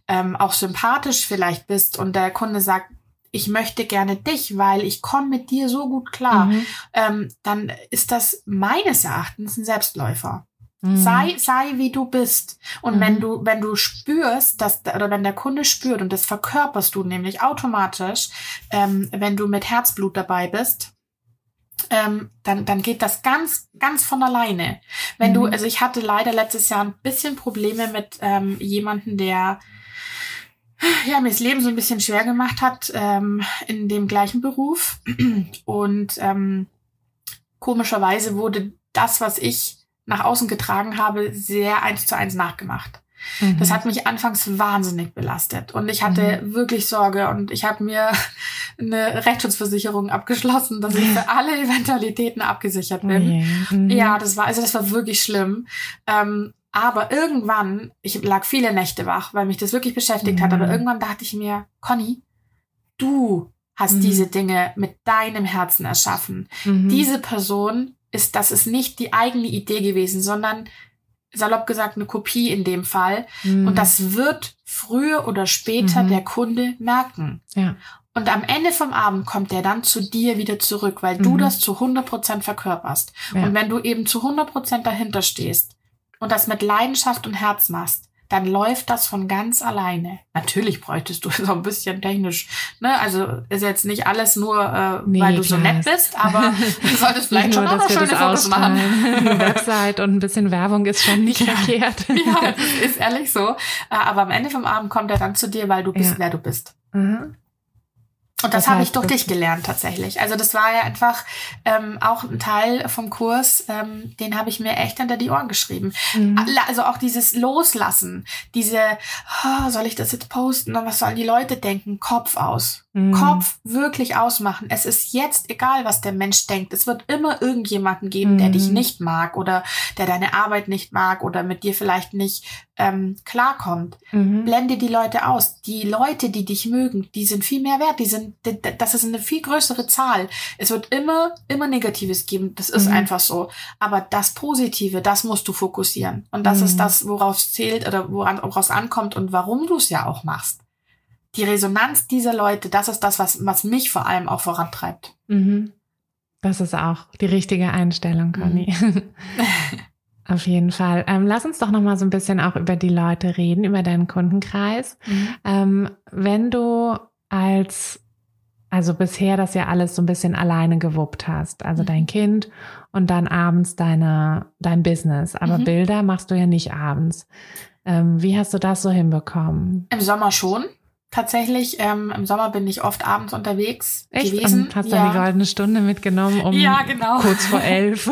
ähm, auch sympathisch vielleicht bist und der Kunde sagt, ich möchte gerne dich, weil ich komme mit dir so gut klar, mhm. ähm, dann ist das meines Erachtens ein Selbstläufer. Mhm. Sei, sei wie du bist. Und mhm. wenn du, wenn du spürst, dass, oder wenn der Kunde spürt, und das verkörperst du nämlich automatisch, ähm, wenn du mit Herzblut dabei bist, ähm, dann, dann geht das ganz, ganz von alleine. Wenn mhm. du, also ich hatte leider letztes Jahr ein bisschen Probleme mit ähm, jemanden, der ja, mir das Leben so ein bisschen schwer gemacht hat ähm, in dem gleichen Beruf. Und ähm, komischerweise wurde das, was ich nach außen getragen habe, sehr eins zu eins nachgemacht. Mhm. Das hat mich anfangs wahnsinnig belastet und ich hatte mhm. wirklich Sorge und ich habe mir eine Rechtsschutzversicherung abgeschlossen, dass ich für alle Eventualitäten abgesichert bin. Mhm. Ja, das war also das war wirklich schlimm. Ähm, aber irgendwann, ich lag viele Nächte wach, weil mich das wirklich beschäftigt hat, aber mhm. irgendwann dachte ich mir, Conny, du hast mhm. diese Dinge mit deinem Herzen erschaffen. Mhm. Diese Person ist, das ist nicht die eigene Idee gewesen, sondern salopp gesagt eine Kopie in dem Fall. Mhm. Und das wird früher oder später mhm. der Kunde merken. Ja. Und am Ende vom Abend kommt der dann zu dir wieder zurück, weil du mhm. das zu 100 Prozent verkörperst. Ja. Und wenn du eben zu 100 Prozent dahinter stehst und das mit Leidenschaft und Herz machst, dann läuft das von ganz alleine. Natürlich bräuchtest du so ein bisschen technisch, ne? Also ist jetzt nicht alles nur, äh, nee, weil du so nett bist, aber du solltest vielleicht schon nur, auch noch schöne Fotos machen. Eine Website und ein bisschen Werbung ist schon nicht ja. verkehrt. ja, ist ehrlich so. Äh, aber am Ende vom Abend kommt er dann zu dir, weil du bist, ja. wer du bist. Mhm. Und das, das habe ich durch dich gelernt tatsächlich. Also das war ja einfach ähm, auch ein Teil vom Kurs, ähm, den habe ich mir echt hinter die Ohren geschrieben. Mhm. Also auch dieses Loslassen, diese, oh, soll ich das jetzt posten und was sollen die Leute denken? Kopf aus. Mhm. Kopf wirklich ausmachen. Es ist jetzt egal, was der Mensch denkt. Es wird immer irgendjemanden geben, mhm. der dich mhm. nicht mag oder der deine Arbeit nicht mag oder mit dir vielleicht nicht ähm, klarkommt. Mhm. Blende die Leute aus. Die Leute, die dich mögen, die sind viel mehr wert. Die sind, das ist eine viel größere Zahl. Es wird immer, immer Negatives geben. Das ist mhm. einfach so. Aber das Positive, das musst du fokussieren. Und das ist mhm. das, worauf es zählt oder woran, woraus ankommt und warum du es ja auch machst die Resonanz dieser Leute, das ist das, was, was mich vor allem auch vorantreibt. Mhm. Das ist auch die richtige Einstellung, Conny. Mhm. Auf jeden Fall. Ähm, lass uns doch noch mal so ein bisschen auch über die Leute reden, über deinen Kundenkreis. Mhm. Ähm, wenn du als, also bisher das ja alles so ein bisschen alleine gewuppt hast, also mhm. dein Kind und dann abends deine, dein Business, aber mhm. Bilder machst du ja nicht abends. Ähm, wie hast du das so hinbekommen? Im Sommer schon tatsächlich. Ähm, Im Sommer bin ich oft abends unterwegs Echt? gewesen. Und hast ja. du die goldene Stunde mitgenommen um ja, genau. kurz vor elf?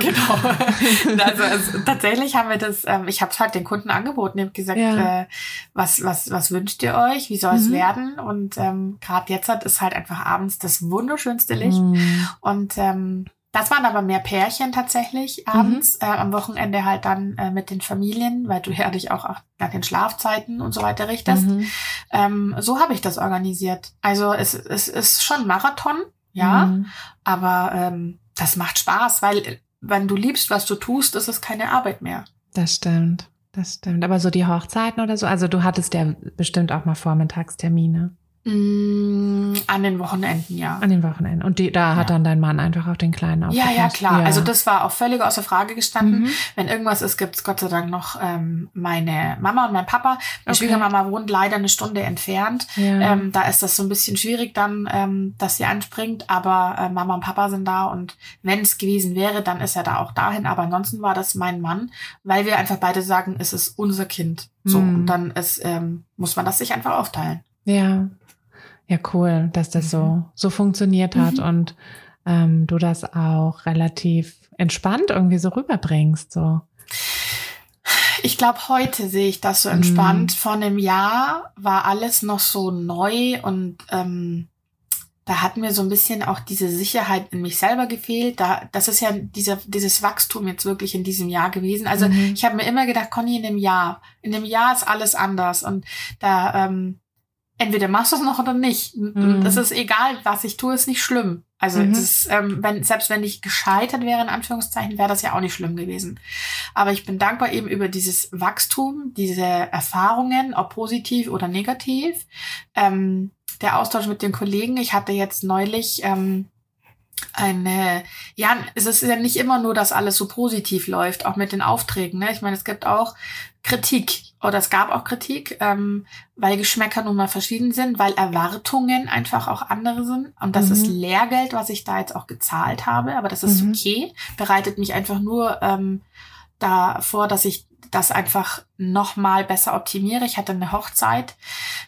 genau. Also, also, tatsächlich haben wir das, ähm, ich habe es halt den Kunden angeboten. Ich habe gesagt, ja. äh, was, was, was wünscht ihr euch? Wie soll es mhm. werden? Und ähm, gerade jetzt hat es halt einfach abends das wunderschönste Licht. Mhm. Und ähm, das waren aber mehr Pärchen tatsächlich abends, mhm. äh, am Wochenende halt dann äh, mit den Familien, weil du ja dich auch nach den Schlafzeiten und so weiter richtest. Mhm. Ähm, so habe ich das organisiert. Also es, es ist schon Marathon, ja, mhm. aber ähm, das macht Spaß, weil wenn du liebst, was du tust, ist es keine Arbeit mehr. Das stimmt, das stimmt. Aber so die Hochzeiten oder so, also du hattest ja bestimmt auch mal Vormittagstermine. Mm, an den Wochenenden, ja. An den Wochenenden. Und die, da hat dann dein Mann einfach auch den Kleinen aufgepasst. Ja, ja, klar. Ja. Also das war auch völlig außer Frage gestanden. Mhm. Wenn irgendwas ist, gibt's Gott sei Dank noch ähm, meine Mama und mein Papa. Meine okay. Schwiegermama wohnt leider eine Stunde entfernt. Ja. Ähm, da ist das so ein bisschen schwierig dann, ähm, dass sie anspringt. Aber äh, Mama und Papa sind da und wenn es gewesen wäre, dann ist er da auch dahin. Aber ansonsten war das mein Mann, weil wir einfach beide sagen, es ist unser Kind. So, mhm. und dann ist, ähm, muss man das sich einfach aufteilen. Ja, ja, cool, dass das so, mhm. so funktioniert hat mhm. und ähm, du das auch relativ entspannt irgendwie so rüberbringst. So. Ich glaube, heute sehe ich das so entspannt. Mhm. Vor einem Jahr war alles noch so neu und ähm, da hat mir so ein bisschen auch diese Sicherheit in mich selber gefehlt. Da, das ist ja dieser, dieses Wachstum jetzt wirklich in diesem Jahr gewesen. Also mhm. ich habe mir immer gedacht, Conny, in dem Jahr, in dem Jahr ist alles anders. Und da ähm, entweder machst du es noch oder nicht. Mhm. Das ist egal, was ich tue, ist nicht schlimm. Also mhm. das, ähm, wenn, selbst wenn ich gescheitert wäre, in Anführungszeichen, wäre das ja auch nicht schlimm gewesen. Aber ich bin dankbar eben über dieses Wachstum, diese Erfahrungen, ob positiv oder negativ. Ähm, der Austausch mit den Kollegen. Ich hatte jetzt neulich ähm, eine, ja, es ist ja nicht immer nur, dass alles so positiv läuft, auch mit den Aufträgen. Ne? Ich meine, es gibt auch Kritik oder es gab auch Kritik, ähm, weil Geschmäcker nun mal verschieden sind, weil Erwartungen einfach auch andere sind. Und das mhm. ist Lehrgeld, was ich da jetzt auch gezahlt habe, aber das ist mhm. okay. Bereitet mich einfach nur ähm, davor, dass ich das einfach noch mal besser optimiere. Ich hatte eine Hochzeit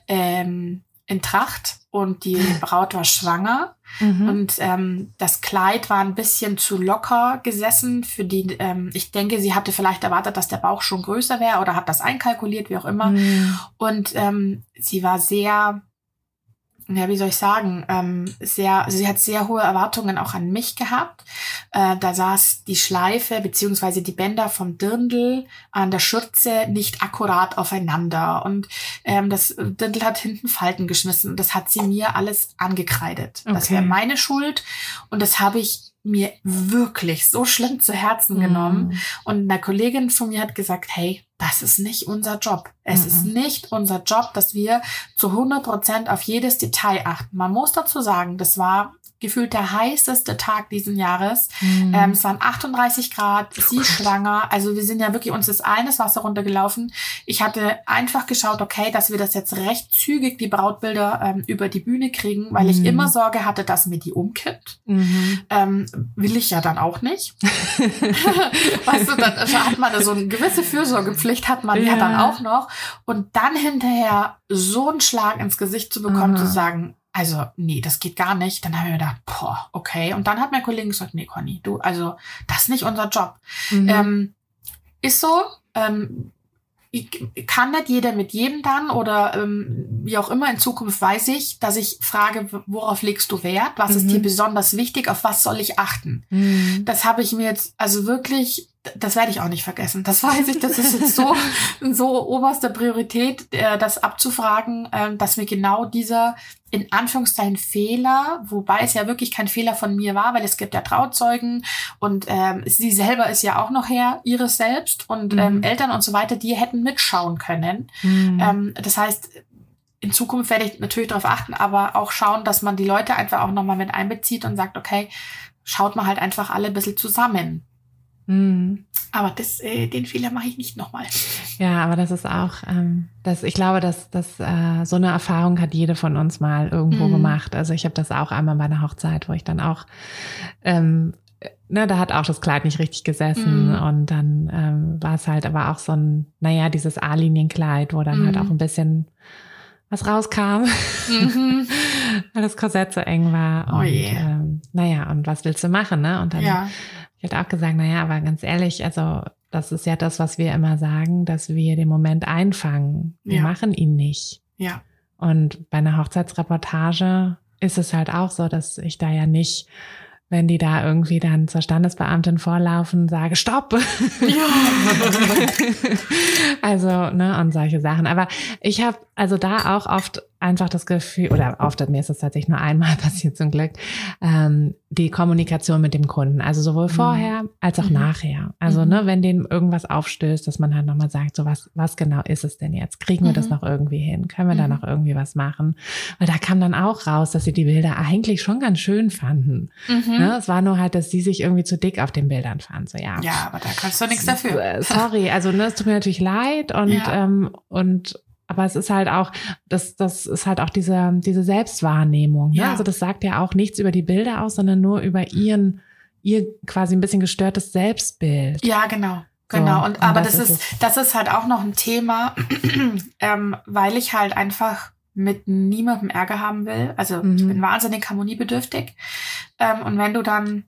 ähm, in Tracht und die Braut war schwanger mhm. und ähm, das Kleid war ein bisschen zu locker gesessen für die. Ähm, ich denke, sie hatte vielleicht erwartet, dass der Bauch schon größer wäre oder hat das einkalkuliert, wie auch immer. Mhm. Und ähm, sie war sehr ja, wie soll ich sagen, ähm, sehr, also sie hat sehr hohe Erwartungen auch an mich gehabt. Äh, da saß die Schleife beziehungsweise die Bänder vom Dirndl an der Schürze nicht akkurat aufeinander und ähm, das Dirndl hat hinten Falten geschmissen und das hat sie mir alles angekreidet. Okay. Das wäre meine Schuld und das habe ich mir wirklich so schlimm zu Herzen mm. genommen. Und eine Kollegin von mir hat gesagt, hey, das ist nicht unser Job. Es mm ist nicht unser Job, dass wir zu 100 Prozent auf jedes Detail achten. Man muss dazu sagen, das war gefühlt der heißeste Tag diesen Jahres. Mhm. Ähm, es waren 38 Grad, oh sie Gott. schwanger. Also wir sind ja wirklich, uns ist allen das Wasser runtergelaufen. Ich hatte einfach geschaut, okay, dass wir das jetzt recht zügig, die Brautbilder ähm, über die Bühne kriegen, weil mhm. ich immer Sorge hatte, dass mir die umkippt. Mhm. Ähm, will ich ja dann auch nicht. weißt du, dann hat man so eine gewisse Fürsorgepflicht, hat man ja, ja dann auch noch. Und dann hinterher so einen Schlag ins Gesicht zu bekommen, zu sagen, also nee, das geht gar nicht. Dann haben wir gedacht, boah, okay. Und dann hat mein Kollege gesagt, nee, Conny, du, also das ist nicht unser Job. Mhm. Ähm, ist so, ähm, kann nicht jeder mit jedem dann oder ähm, wie auch immer in Zukunft weiß ich, dass ich frage, worauf legst du Wert? Was mhm. ist dir mhm. besonders wichtig? Auf was soll ich achten? Mhm. Das habe ich mir jetzt also wirklich das werde ich auch nicht vergessen. Das weiß ich, das ist jetzt so, so oberste Priorität, äh, das abzufragen, äh, dass mir genau dieser in Anführungszeichen Fehler, wobei es ja wirklich kein Fehler von mir war, weil es gibt ja Trauzeugen und ähm, sie selber ist ja auch noch her, ihres selbst und ähm, mhm. Eltern und so weiter, die hätten mitschauen können. Mhm. Ähm, das heißt, in Zukunft werde ich natürlich darauf achten, aber auch schauen, dass man die Leute einfach auch nochmal mit einbezieht und sagt, okay, schaut mal halt einfach alle ein bisschen zusammen. Mhm. Aber das, äh, den Fehler mache ich nicht nochmal. Ja, aber das ist auch, ähm, das, ich glaube, dass, dass äh, so eine Erfahrung hat jede von uns mal irgendwo mhm. gemacht. Also ich habe das auch einmal bei einer Hochzeit, wo ich dann auch, ähm, ne, da hat auch das Kleid nicht richtig gesessen mhm. und dann ähm, war es halt aber auch so ein, naja, dieses A-Linienkleid, wo dann halt mhm. halt auch ein bisschen was rauskam, mhm. weil das Korsett so eng war. Oh und, yeah. ähm, naja, und was willst du machen, ne? Und dann ja. Ich hätte auch gesagt, naja, aber ganz ehrlich, also das ist ja das, was wir immer sagen, dass wir den Moment einfangen. Wir ja. machen ihn nicht. Ja. Und bei einer Hochzeitsreportage ist es halt auch so, dass ich da ja nicht wenn die da irgendwie dann zur Standesbeamtin vorlaufen, sage Stopp. Ja. also, ne, und solche Sachen. Aber ich habe also da auch oft einfach das Gefühl, oder oft, mir ist das tatsächlich nur einmal passiert zum Glück, ähm, die Kommunikation mit dem Kunden. Also sowohl mhm. vorher als auch mhm. nachher. Also, mhm. ne, wenn dem irgendwas aufstößt, dass man halt nochmal sagt, so was, was genau ist es denn jetzt? Kriegen wir das mhm. noch irgendwie hin? Können wir da mhm. noch irgendwie was machen? Weil da kam dann auch raus, dass sie die Bilder eigentlich schon ganz schön fanden. Ne? Es war nur halt, dass sie sich irgendwie zu dick auf den Bildern fanden. So, ja. Ja, aber da kannst du nichts dafür. Äh, sorry, also ne, es tut mir natürlich leid und, ja. ähm, und aber es ist halt auch, das, das ist halt auch diese, diese Selbstwahrnehmung. Ne? Ja. Also das sagt ja auch nichts über die Bilder aus, sondern nur über ihren, ihr quasi ein bisschen gestörtes Selbstbild. Ja, genau. Genau, und, und aber das, das ist, das ist halt auch noch ein Thema, ähm, weil ich halt einfach mit niemandem Ärger haben will. Also mhm. ich bin wahnsinnig harmoniebedürftig. Ähm, und wenn du dann,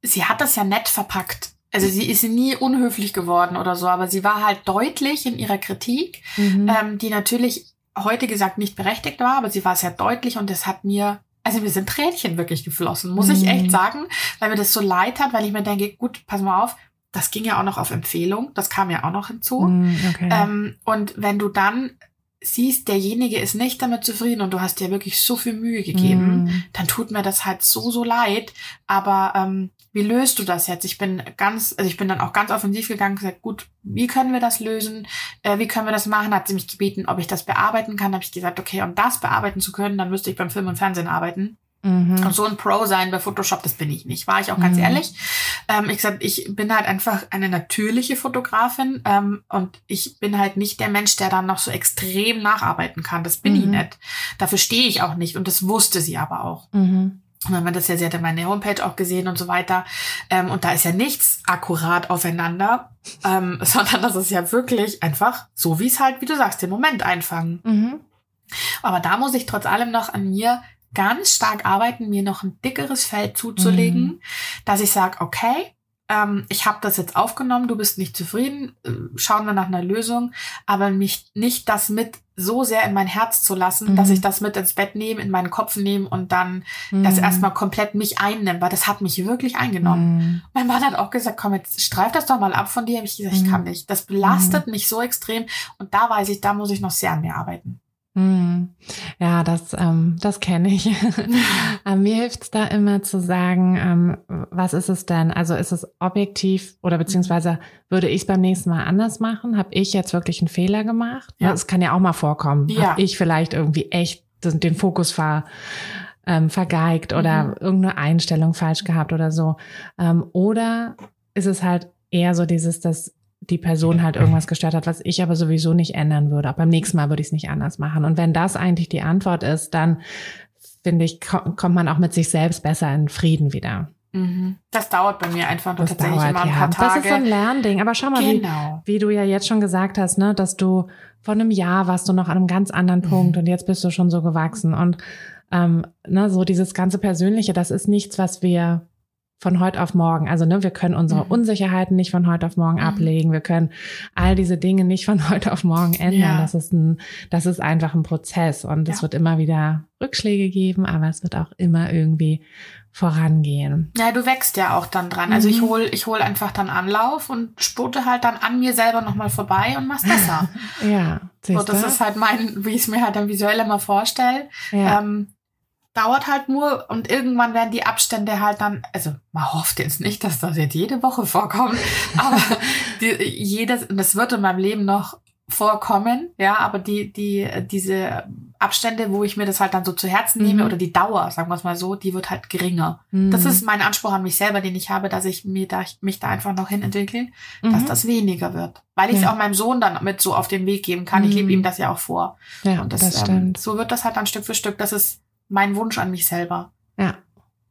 sie hat das ja nett verpackt also sie ist nie unhöflich geworden oder so, aber sie war halt deutlich in ihrer Kritik, mhm. ähm, die natürlich heute gesagt nicht berechtigt war, aber sie war sehr deutlich und das hat mir, also mir sind Tränchen wirklich geflossen, muss mhm. ich echt sagen, weil mir das so leid hat, weil ich mir denke, gut, pass mal auf, das ging ja auch noch auf Empfehlung, das kam ja auch noch hinzu. Mhm, okay. Ähm, und wenn du dann siehst, derjenige ist nicht damit zufrieden und du hast dir wirklich so viel Mühe gegeben, mm. dann tut mir das halt so, so leid. Aber ähm, wie löst du das jetzt? Ich bin ganz, also ich bin dann auch ganz offensiv gegangen und gesagt, gut, wie können wir das lösen? Äh, wie können wir das machen? Hat sie mich gebeten, ob ich das bearbeiten kann. Habe ich gesagt, okay, um das bearbeiten zu können, dann müsste ich beim Film und Fernsehen arbeiten. Mhm. Und so ein Pro sein bei Photoshop, das bin ich nicht, war ich auch ganz mhm. ehrlich. Ähm, ich gesagt, ich bin halt einfach eine natürliche Fotografin ähm, und ich bin halt nicht der Mensch, der dann noch so extrem nacharbeiten kann. Das bin mhm. ich nicht. Dafür stehe ich auch nicht und das wusste sie aber auch. Mhm. Und wenn man das ja, sie hatte meine Homepage auch gesehen und so weiter. Ähm, und da ist ja nichts akkurat aufeinander, ähm, sondern das ist ja wirklich einfach so, wie es halt, wie du sagst, den Moment einfangen. Mhm. Aber da muss ich trotz allem noch an mir ganz stark arbeiten, mir noch ein dickeres Feld zuzulegen, mhm. dass ich sage, okay, ähm, ich habe das jetzt aufgenommen, du bist nicht zufrieden, äh, schauen wir nach einer Lösung, aber mich nicht das mit so sehr in mein Herz zu lassen, mhm. dass ich das mit ins Bett nehme, in meinen Kopf nehme und dann mhm. das erstmal komplett mich einnehme, weil das hat mich wirklich eingenommen. Mhm. Mein Mann hat auch gesagt, komm, jetzt streif das doch mal ab von dir. Hab ich gesagt, ich kann mhm. nicht. Das belastet mhm. mich so extrem und da weiß ich, da muss ich noch sehr an mir arbeiten. Hm. Ja, das, ähm, das kenne ich. ähm, mir hilft es da immer zu sagen, ähm, was ist es denn? Also ist es objektiv oder beziehungsweise würde ich es beim nächsten Mal anders machen? Habe ich jetzt wirklich einen Fehler gemacht? Ja. Es kann ja auch mal vorkommen. Ja. Habe ich vielleicht irgendwie echt den Fokus ver, ähm, vergeigt oder mhm. irgendeine Einstellung falsch gehabt oder so? Ähm, oder ist es halt eher so dieses, dass die Person halt irgendwas gestört hat, was ich aber sowieso nicht ändern würde. Aber beim nächsten Mal würde ich es nicht anders machen. Und wenn das eigentlich die Antwort ist, dann finde ich, kommt man auch mit sich selbst besser in Frieden wieder. Mhm. Das dauert bei mir einfach das tatsächlich dauert, immer ein paar ja. Tage. Das ist so ein Lernding. Aber schau mal, genau. wie, wie du ja jetzt schon gesagt hast, ne, dass du vor einem Jahr warst du noch an einem ganz anderen mhm. Punkt und jetzt bist du schon so gewachsen. Und ähm, ne, so dieses ganze Persönliche, das ist nichts, was wir von heute auf morgen. Also ne, wir können unsere mhm. Unsicherheiten nicht von heute auf morgen mhm. ablegen. Wir können all diese Dinge nicht von heute auf morgen ändern. Ja. Das ist ein, das ist einfach ein Prozess und es ja. wird immer wieder Rückschläge geben, aber es wird auch immer irgendwie vorangehen. Ja, du wächst ja auch dann dran. Also ich mhm. hol, ich hol einfach dann Anlauf und spute halt dann an mir selber nochmal vorbei und mach's besser. ja. So, das ist halt mein, wie ich es mir halt dann visuell immer vorstelle. Ja. Ähm, dauert halt nur und irgendwann werden die Abstände halt dann, also man hofft jetzt nicht, dass das jetzt jede Woche vorkommt, aber die, jedes, das wird in meinem Leben noch vorkommen, ja, aber die, die, diese Abstände, wo ich mir das halt dann so zu Herzen nehme mhm. oder die Dauer, sagen wir es mal so, die wird halt geringer. Mhm. Das ist mein Anspruch an mich selber, den ich habe, dass ich mir da, mich da einfach noch hin entwickle, mhm. dass das weniger wird. Weil ich es ja. auch meinem Sohn dann mit so auf den Weg geben kann. Ich lebe mhm. ihm das ja auch vor. Ja, und das, das ähm, so wird das halt dann Stück für Stück, dass es mein Wunsch an mich selber. Ja.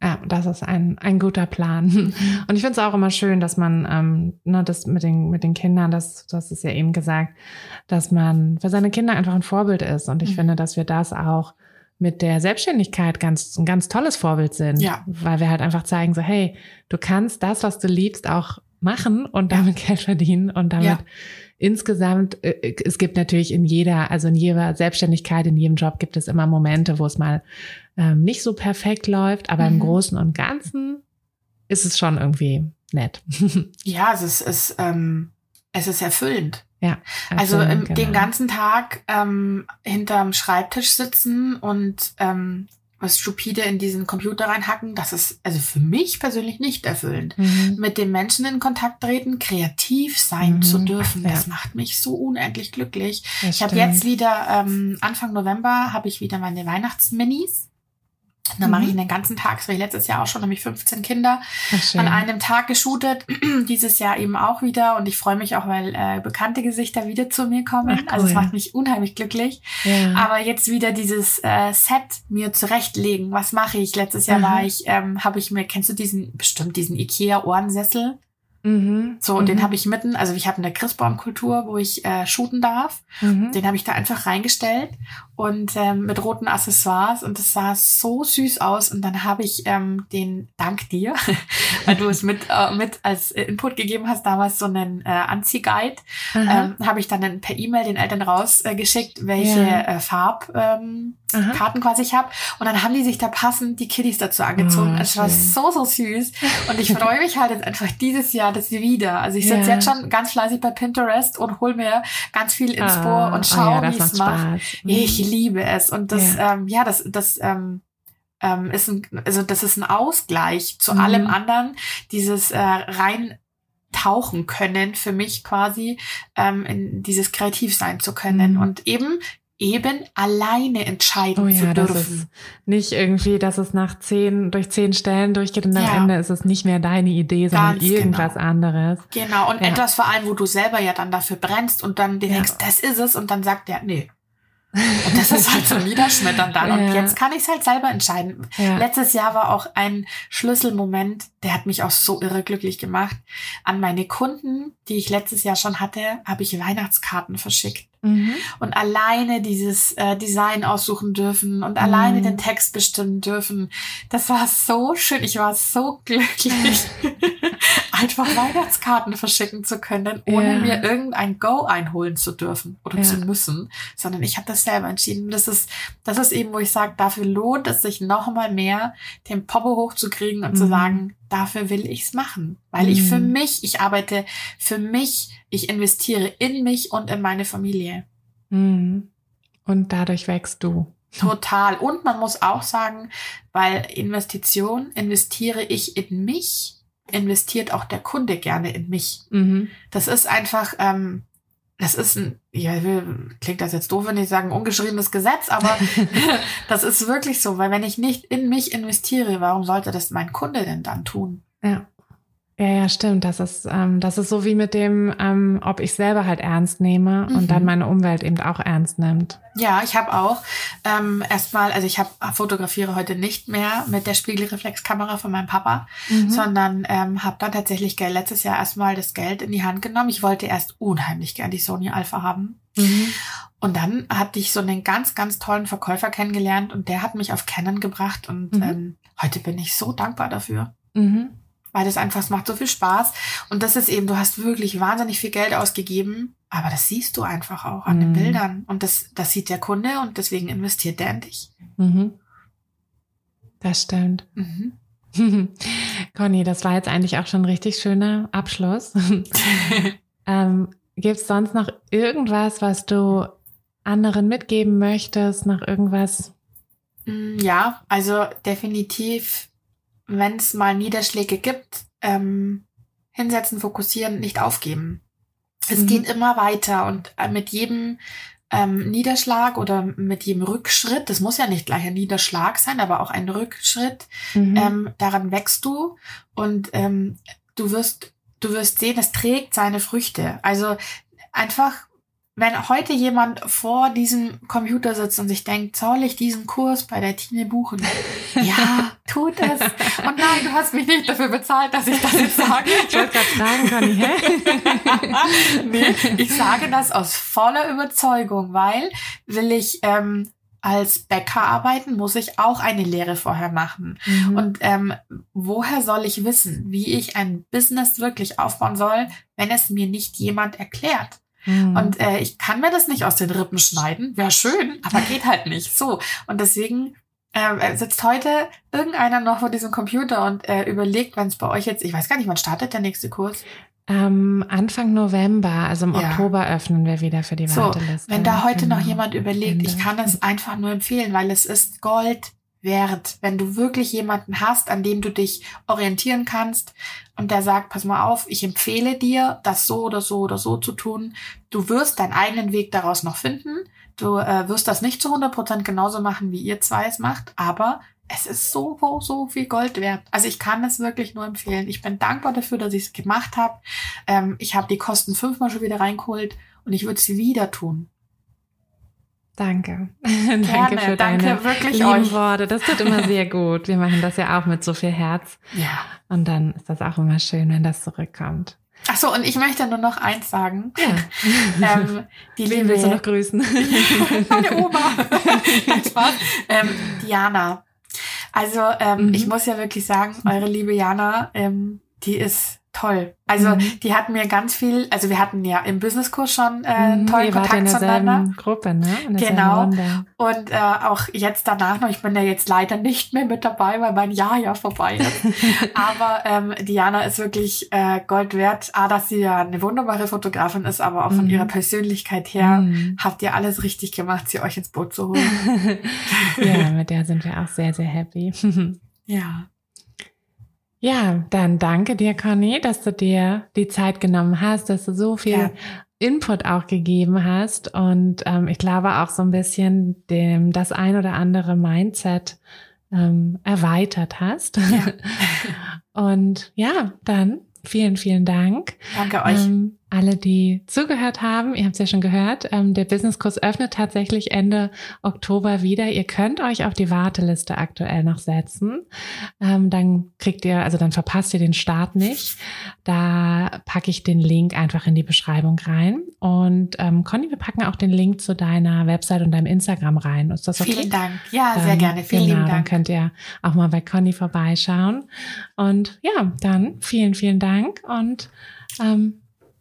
Ja, das ist ein, ein guter Plan. Mhm. Und ich finde es auch immer schön, dass man, ähm, ne, das mit den, mit den Kindern, das, du hast es ja eben gesagt, dass man für seine Kinder einfach ein Vorbild ist. Und ich mhm. finde, dass wir das auch mit der Selbstständigkeit ganz, ein ganz tolles Vorbild sind. Ja. Weil wir halt einfach zeigen so, hey, du kannst das, was du liebst, auch machen und damit Geld verdienen und damit ja insgesamt, äh, es gibt natürlich in jeder, also in jeder Selbstständigkeit, in jedem Job gibt es immer Momente, wo es mal ähm, nicht so perfekt läuft, aber mhm. im Großen und Ganzen ist es schon irgendwie nett. ja, es ist, es, ähm, es ist erfüllend. Ja. Also ähm, genau. den ganzen Tag ähm, hinterm Schreibtisch sitzen und ähm, was stupide in diesen Computer reinhacken, das ist also für mich persönlich nicht erfüllend. Mhm. Mit den Menschen in Kontakt treten, kreativ sein mhm. zu dürfen, ja. das macht mich so unendlich glücklich. Das ich habe jetzt wieder ähm, Anfang November habe ich wieder meine Weihnachtsminis da mhm. mache ich mhm. den ganzen Tag, das war ich letztes Jahr auch schon, nämlich 15 Kinder an einem Tag geshootet, dieses Jahr eben auch wieder und ich freue mich auch, weil äh, bekannte Gesichter wieder zu mir kommen. Ach, cool. Also es macht mich unheimlich glücklich. Ja. Aber jetzt wieder dieses äh, Set mir zurechtlegen. Was mache ich? Letztes Jahr mhm. war ich, ähm, habe ich mir, kennst du diesen, bestimmt diesen Ikea-Ohrensessel? Mhm. So, und mhm. den habe ich mitten, also ich habe eine Christbaumkultur, wo ich äh, shooten darf. Mhm. Den habe ich da einfach reingestellt und ähm, mit roten Accessoires und das sah so süß aus. Und dann habe ich ähm, den, dank dir, weil du es mit, äh, mit als Input gegeben hast, damals so einen äh, Anziehguide, ähm, habe ich dann per E-Mail den Eltern rausgeschickt, äh, welche ja. äh, Farbkarten ähm, quasi ich habe. Und dann haben die sich da passend die Kiddies dazu angezogen. Oh, es war so, so süß. Und ich freue mich halt jetzt einfach dieses Jahr das wieder. Also ich sitze ja. jetzt schon ganz fleißig bei Pinterest und hol mir ganz viel Inspo ah, und schaue, oh ja, wie es macht. Ich liebe es. Und das, ja, ähm, ja das, das ähm, ähm, ist ein, also das ist ein Ausgleich zu mhm. allem anderen. Dieses äh, rein tauchen können für mich quasi ähm, in dieses kreativ sein zu können mhm. und eben eben alleine entscheiden oh ja, zu dürfen. Nicht irgendwie, dass es nach zehn, durch zehn Stellen durchgeht und am ja. Ende ist es nicht mehr deine Idee, sondern Ganz irgendwas genau. anderes. Genau, und ja. etwas vor allem, wo du selber ja dann dafür brennst und dann denkst, das ist es und dann sagt der, nee, und das ist halt so niederschmetternd dann. Ja. Und jetzt kann ich es halt selber entscheiden. Ja. Letztes Jahr war auch ein Schlüsselmoment, der hat mich auch so irre glücklich gemacht. An meine Kunden, die ich letztes Jahr schon hatte, habe ich Weihnachtskarten verschickt. Mhm. Und alleine dieses äh, Design aussuchen dürfen und alleine mhm. den Text bestimmen dürfen. Das war so schön. Ich war so glücklich, einfach Weihnachtskarten verschicken zu können, ohne ja. mir irgendein Go einholen zu dürfen oder ja. zu müssen, sondern ich habe das selber entschieden. Das ist, das ist eben, wo ich sage, dafür lohnt es sich noch mal mehr, den Popo hochzukriegen und mhm. zu sagen, dafür will ich's machen, weil ich für mhm. mich, ich arbeite für mich, ich investiere in mich und in meine Familie. Mhm. Und dadurch wächst du. Total. Und man muss auch sagen, weil Investition investiere ich in mich, investiert auch der Kunde gerne in mich. Mhm. Das ist einfach, ähm, das ist ein, ja, klingt das jetzt doof, wenn ich sage, ein ungeschriebenes Gesetz, aber das ist wirklich so, weil wenn ich nicht in mich investiere, warum sollte das mein Kunde denn dann tun? Ja. Ja, ja, stimmt. Das ist, ähm, das ist so wie mit dem, ähm, ob ich selber halt ernst nehme mhm. und dann mhm. meine Umwelt eben auch ernst nimmt. Ja, ich habe auch ähm, erstmal, also ich habe fotografiere heute nicht mehr mit der Spiegelreflexkamera von meinem Papa, mhm. sondern ähm, habe dann tatsächlich Geld, letztes Jahr erstmal das Geld in die Hand genommen. Ich wollte erst unheimlich gern die Sony Alpha haben. Mhm. Und dann hatte ich so einen ganz, ganz tollen Verkäufer kennengelernt und der hat mich auf Canon gebracht und mhm. ähm, heute bin ich so dankbar dafür. Mhm weil das einfach, es macht so viel Spaß. Und das ist eben, du hast wirklich wahnsinnig viel Geld ausgegeben, aber das siehst du einfach auch an mhm. den Bildern. Und das, das sieht der Kunde und deswegen investiert der in dich. Mhm. Das stimmt. Mhm. Conny, das war jetzt eigentlich auch schon ein richtig schöner Abschluss. ähm, Gibt es sonst noch irgendwas, was du anderen mitgeben möchtest? Noch irgendwas? Mm, ja, also definitiv wenn es mal Niederschläge gibt, ähm, hinsetzen, fokussieren, nicht aufgeben. Es mhm. geht immer weiter und äh, mit jedem ähm, Niederschlag oder mit jedem Rückschritt, das muss ja nicht gleich ein Niederschlag sein, aber auch ein Rückschritt, mhm. ähm, daran wächst du und ähm, du wirst, du wirst sehen, es trägt seine Früchte. Also einfach wenn heute jemand vor diesem Computer sitzt und sich denkt, soll ich diesen Kurs bei der Tine buchen? ja, tut es. Und nein, du hast mich nicht dafür bezahlt, dass ich das jetzt sage. Ich wollte gerade fragen, Conny, hä? nee, ich sage das aus voller Überzeugung, weil will ich ähm, als Bäcker arbeiten, muss ich auch eine Lehre vorher machen. Mhm. Und ähm, woher soll ich wissen, wie ich ein Business wirklich aufbauen soll, wenn es mir nicht jemand erklärt? Mhm. Und äh, ich kann mir das nicht aus den Rippen schneiden. Wäre schön, aber geht halt nicht. So. Und deswegen äh, sitzt heute irgendeiner noch vor diesem Computer und äh, überlegt, wenn es bei euch jetzt, ich weiß gar nicht, wann startet der nächste Kurs? Ähm, Anfang November, also im ja. Oktober öffnen wir wieder für die Warteliste. So, wenn da heute genau. noch jemand überlegt, ich kann es einfach nur empfehlen, weil es ist Gold wert, wenn du wirklich jemanden hast, an dem du dich orientieren kannst und der sagt, pass mal auf, ich empfehle dir, das so oder so oder so zu tun. Du wirst deinen eigenen Weg daraus noch finden. Du äh, wirst das nicht zu 100 Prozent genauso machen, wie ihr zwei es macht, aber es ist so, so viel Gold wert. Also ich kann es wirklich nur empfehlen. Ich bin dankbar dafür, dass ich es gemacht habe. Ähm, ich habe die Kosten fünfmal schon wieder reingeholt und ich würde es wieder tun. Danke. Gerne, danke für danke deine wirklich lieben euch. Worte. Das tut immer sehr gut. Wir machen das ja auch mit so viel Herz. Ja. Und dann ist das auch immer schön, wenn das zurückkommt. Ach so, und ich möchte nur noch eins sagen. Ja. ähm, die Wen liebe, willst du noch grüßen? meine Oma. Ähm, Diana. Also ähm, mhm. ich muss ja wirklich sagen, eure liebe Jana, ähm, die ist toll. Also mhm. die hatten mir ganz viel, also wir hatten ja im Businesskurs schon äh, mhm, tollen Kontakt in zueinander. Gruppe, ne? Genau. Und äh, auch jetzt danach noch, ich bin ja jetzt leider nicht mehr mit dabei, weil mein Jahr ja vorbei ist. aber ähm, Diana ist wirklich äh, Gold wert. A, dass sie ja eine wunderbare Fotografin ist, aber auch von mhm. ihrer Persönlichkeit her mhm. habt ihr alles richtig gemacht, sie euch ins Boot zu holen. ja, mit der sind wir auch sehr, sehr happy. ja. Ja, dann danke dir, Conny, dass du dir die Zeit genommen hast, dass du so viel ja. Input auch gegeben hast und ähm, ich glaube auch so ein bisschen dem das ein oder andere Mindset ähm, erweitert hast. Ja. und ja, dann vielen, vielen Dank. Danke euch. Ähm, alle, die zugehört haben, ihr habt es ja schon gehört, ähm, der Businesskurs öffnet tatsächlich Ende Oktober wieder. Ihr könnt euch auf die Warteliste aktuell noch setzen. Ähm, dann kriegt ihr, also dann verpasst ihr den Start nicht. Da packe ich den Link einfach in die Beschreibung rein. Und ähm, Conny, wir packen auch den Link zu deiner Website und deinem Instagram rein. Ist das okay? Vielen Dank. Ja, dann, sehr gerne. Vielen genau, Dank. Dann könnt ihr auch mal bei Conny vorbeischauen. Und ja, dann vielen, vielen Dank und ähm,